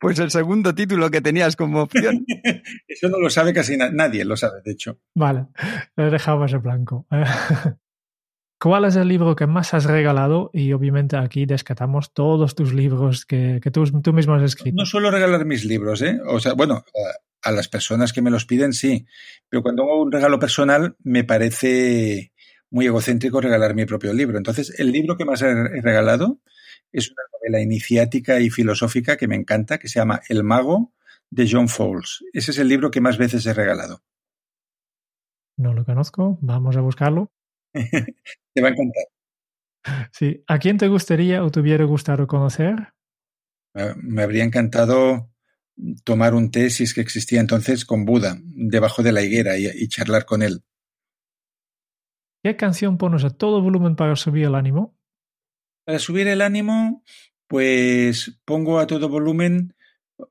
Pues el segundo título que tenías como opción. Eso no lo sabe casi na nadie, lo sabe, de hecho. Vale, lo dejamos en blanco. ¿Cuál es el libro que más has regalado? Y obviamente aquí descatamos todos tus libros que, que tú, tú, mismo has escrito. No suelo regalar mis libros, ¿eh? O sea, bueno, a, a, las personas que me los piden sí, pero cuando hago un regalo personal me parece muy egocéntrico regalar mi propio libro. Entonces, el libro que más he regalado es una novela iniciática y filosófica que me encanta, que se llama El mago de John Fowles. Ese es el libro que más veces he regalado. No lo conozco, vamos a buscarlo. te va a encantar. Sí. ¿A quién te gustaría o te hubiera gustado conocer? Me habría encantado tomar un té, si es que existía entonces, con Buda, debajo de la higuera y, y charlar con él. ¿Qué canción pones a todo volumen para subir el ánimo? Para subir el ánimo, pues pongo a todo volumen,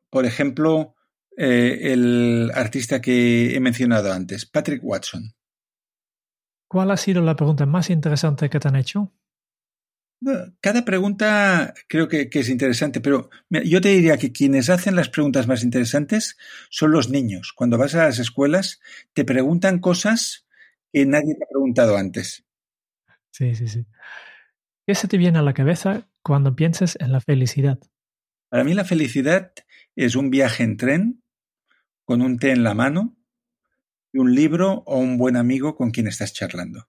por ejemplo, eh, el artista que he mencionado antes, Patrick Watson. ¿Cuál ha sido la pregunta más interesante que te han hecho? Cada pregunta creo que, que, es interesante, pero yo te diría que quienes hacen las preguntas más interesantes son los niños. Cuando vas a las escuelas, te preguntan cosas que nadie te ha preguntado antes. Sí, sí, sí. ¿Qué se te viene a la cabeza cuando piensas en la felicidad? Para mí la felicidad es un viaje en tren con un té en la mano un libro o un buen amigo con quien estás charlando.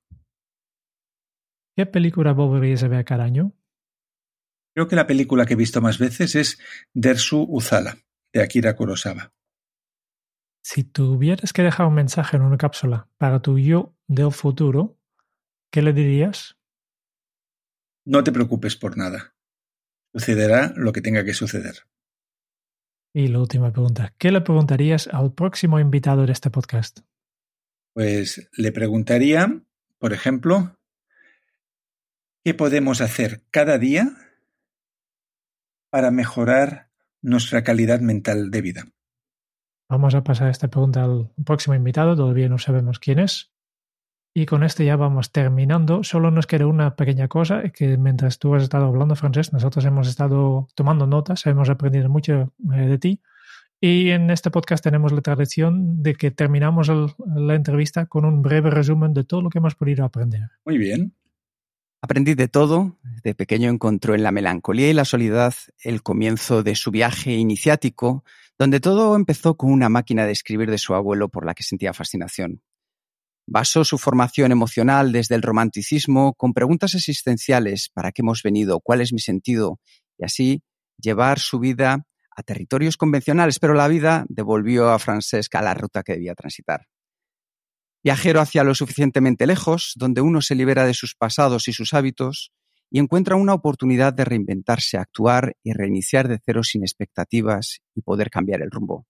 ¿Qué película volverías a ver cada año? Creo que la película que he visto más veces es Dersu Uzala, de Akira Kurosawa. Si tuvieras que dejar un mensaje en una cápsula para tu yo del futuro, ¿qué le dirías? No te preocupes por nada. Sucederá lo que tenga que suceder. Y la última pregunta, ¿qué le preguntarías al próximo invitado de este podcast? Pues le preguntaría, por ejemplo, ¿qué podemos hacer cada día para mejorar nuestra calidad mental de vida? Vamos a pasar esta pregunta al próximo invitado, todavía no sabemos quién es. Y con esto ya vamos terminando. Solo nos queda una pequeña cosa, que mientras tú has estado hablando, Francés, nosotros hemos estado tomando notas, hemos aprendido mucho eh, de ti. Y en este podcast tenemos la tradición de que terminamos el, la entrevista con un breve resumen de todo lo que hemos podido aprender. Muy bien. Aprendí de todo. De pequeño encontró en la melancolía y la soledad el comienzo de su viaje iniciático, donde todo empezó con una máquina de escribir de su abuelo por la que sentía fascinación. Basó su formación emocional desde el romanticismo con preguntas existenciales, ¿para qué hemos venido? ¿Cuál es mi sentido? Y así llevar su vida a territorios convencionales, pero la vida devolvió a Francesca la ruta que debía transitar. Viajero hacia lo suficientemente lejos, donde uno se libera de sus pasados y sus hábitos y encuentra una oportunidad de reinventarse, actuar y reiniciar de cero sin expectativas y poder cambiar el rumbo.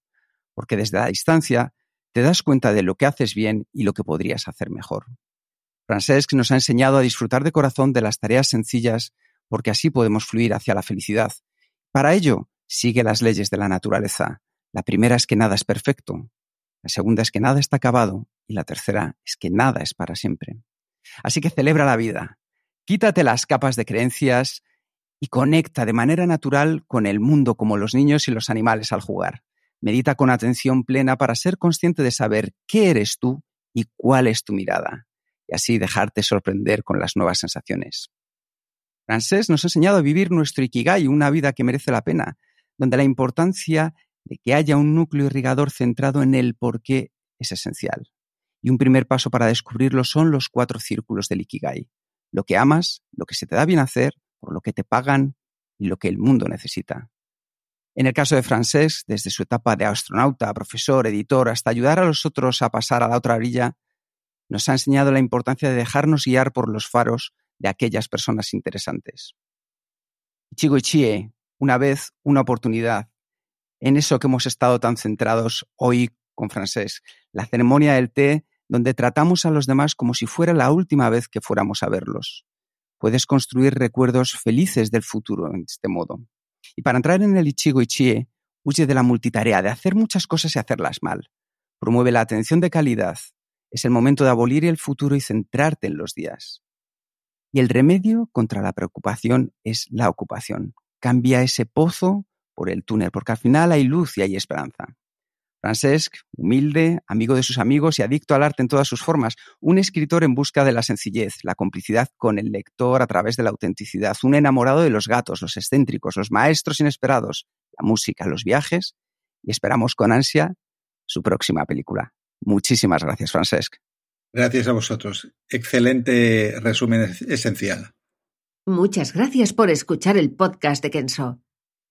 Porque desde la distancia te das cuenta de lo que haces bien y lo que podrías hacer mejor. Francesc nos ha enseñado a disfrutar de corazón de las tareas sencillas porque así podemos fluir hacia la felicidad. Para ello, sigue las leyes de la naturaleza. La primera es que nada es perfecto, la segunda es que nada está acabado y la tercera es que nada es para siempre. Así que celebra la vida, quítate las capas de creencias y conecta de manera natural con el mundo como los niños y los animales al jugar. Medita con atención plena para ser consciente de saber qué eres tú y cuál es tu mirada, y así dejarte sorprender con las nuevas sensaciones. Francés nos ha enseñado a vivir nuestro Ikigai, una vida que merece la pena, donde la importancia de que haya un núcleo irrigador centrado en el por qué es esencial. Y un primer paso para descubrirlo son los cuatro círculos del Ikigai. Lo que amas, lo que se te da bien hacer, por lo que te pagan y lo que el mundo necesita. En el caso de Francés, desde su etapa de astronauta, profesor, editor, hasta ayudar a los otros a pasar a la otra orilla, nos ha enseñado la importancia de dejarnos guiar por los faros de aquellas personas interesantes. Ichigo Ichie, una vez, una oportunidad, en eso que hemos estado tan centrados hoy con Francés, la ceremonia del té, donde tratamos a los demás como si fuera la última vez que fuéramos a verlos. Puedes construir recuerdos felices del futuro en este modo. Y para entrar en el Ichigo Ichie, huye de la multitarea, de hacer muchas cosas y hacerlas mal. Promueve la atención de calidad. Es el momento de abolir el futuro y centrarte en los días. Y el remedio contra la preocupación es la ocupación. Cambia ese pozo por el túnel, porque al final hay luz y hay esperanza. Francesc, humilde, amigo de sus amigos y adicto al arte en todas sus formas, un escritor en busca de la sencillez, la complicidad con el lector a través de la autenticidad, un enamorado de los gatos, los excéntricos, los maestros inesperados, la música, los viajes, y esperamos con ansia su próxima película. Muchísimas gracias, Francesc. Gracias a vosotros. Excelente resumen esencial. Muchas gracias por escuchar el podcast de Kenso.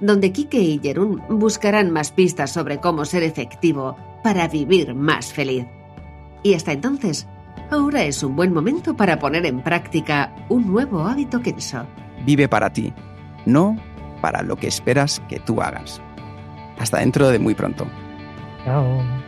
donde Kike y Jerún buscarán más pistas sobre cómo ser efectivo para vivir más feliz. Y hasta entonces, ahora es un buen momento para poner en práctica un nuevo hábito Kenso. Vive para ti, no para lo que esperas que tú hagas. Hasta dentro de muy pronto. Chao.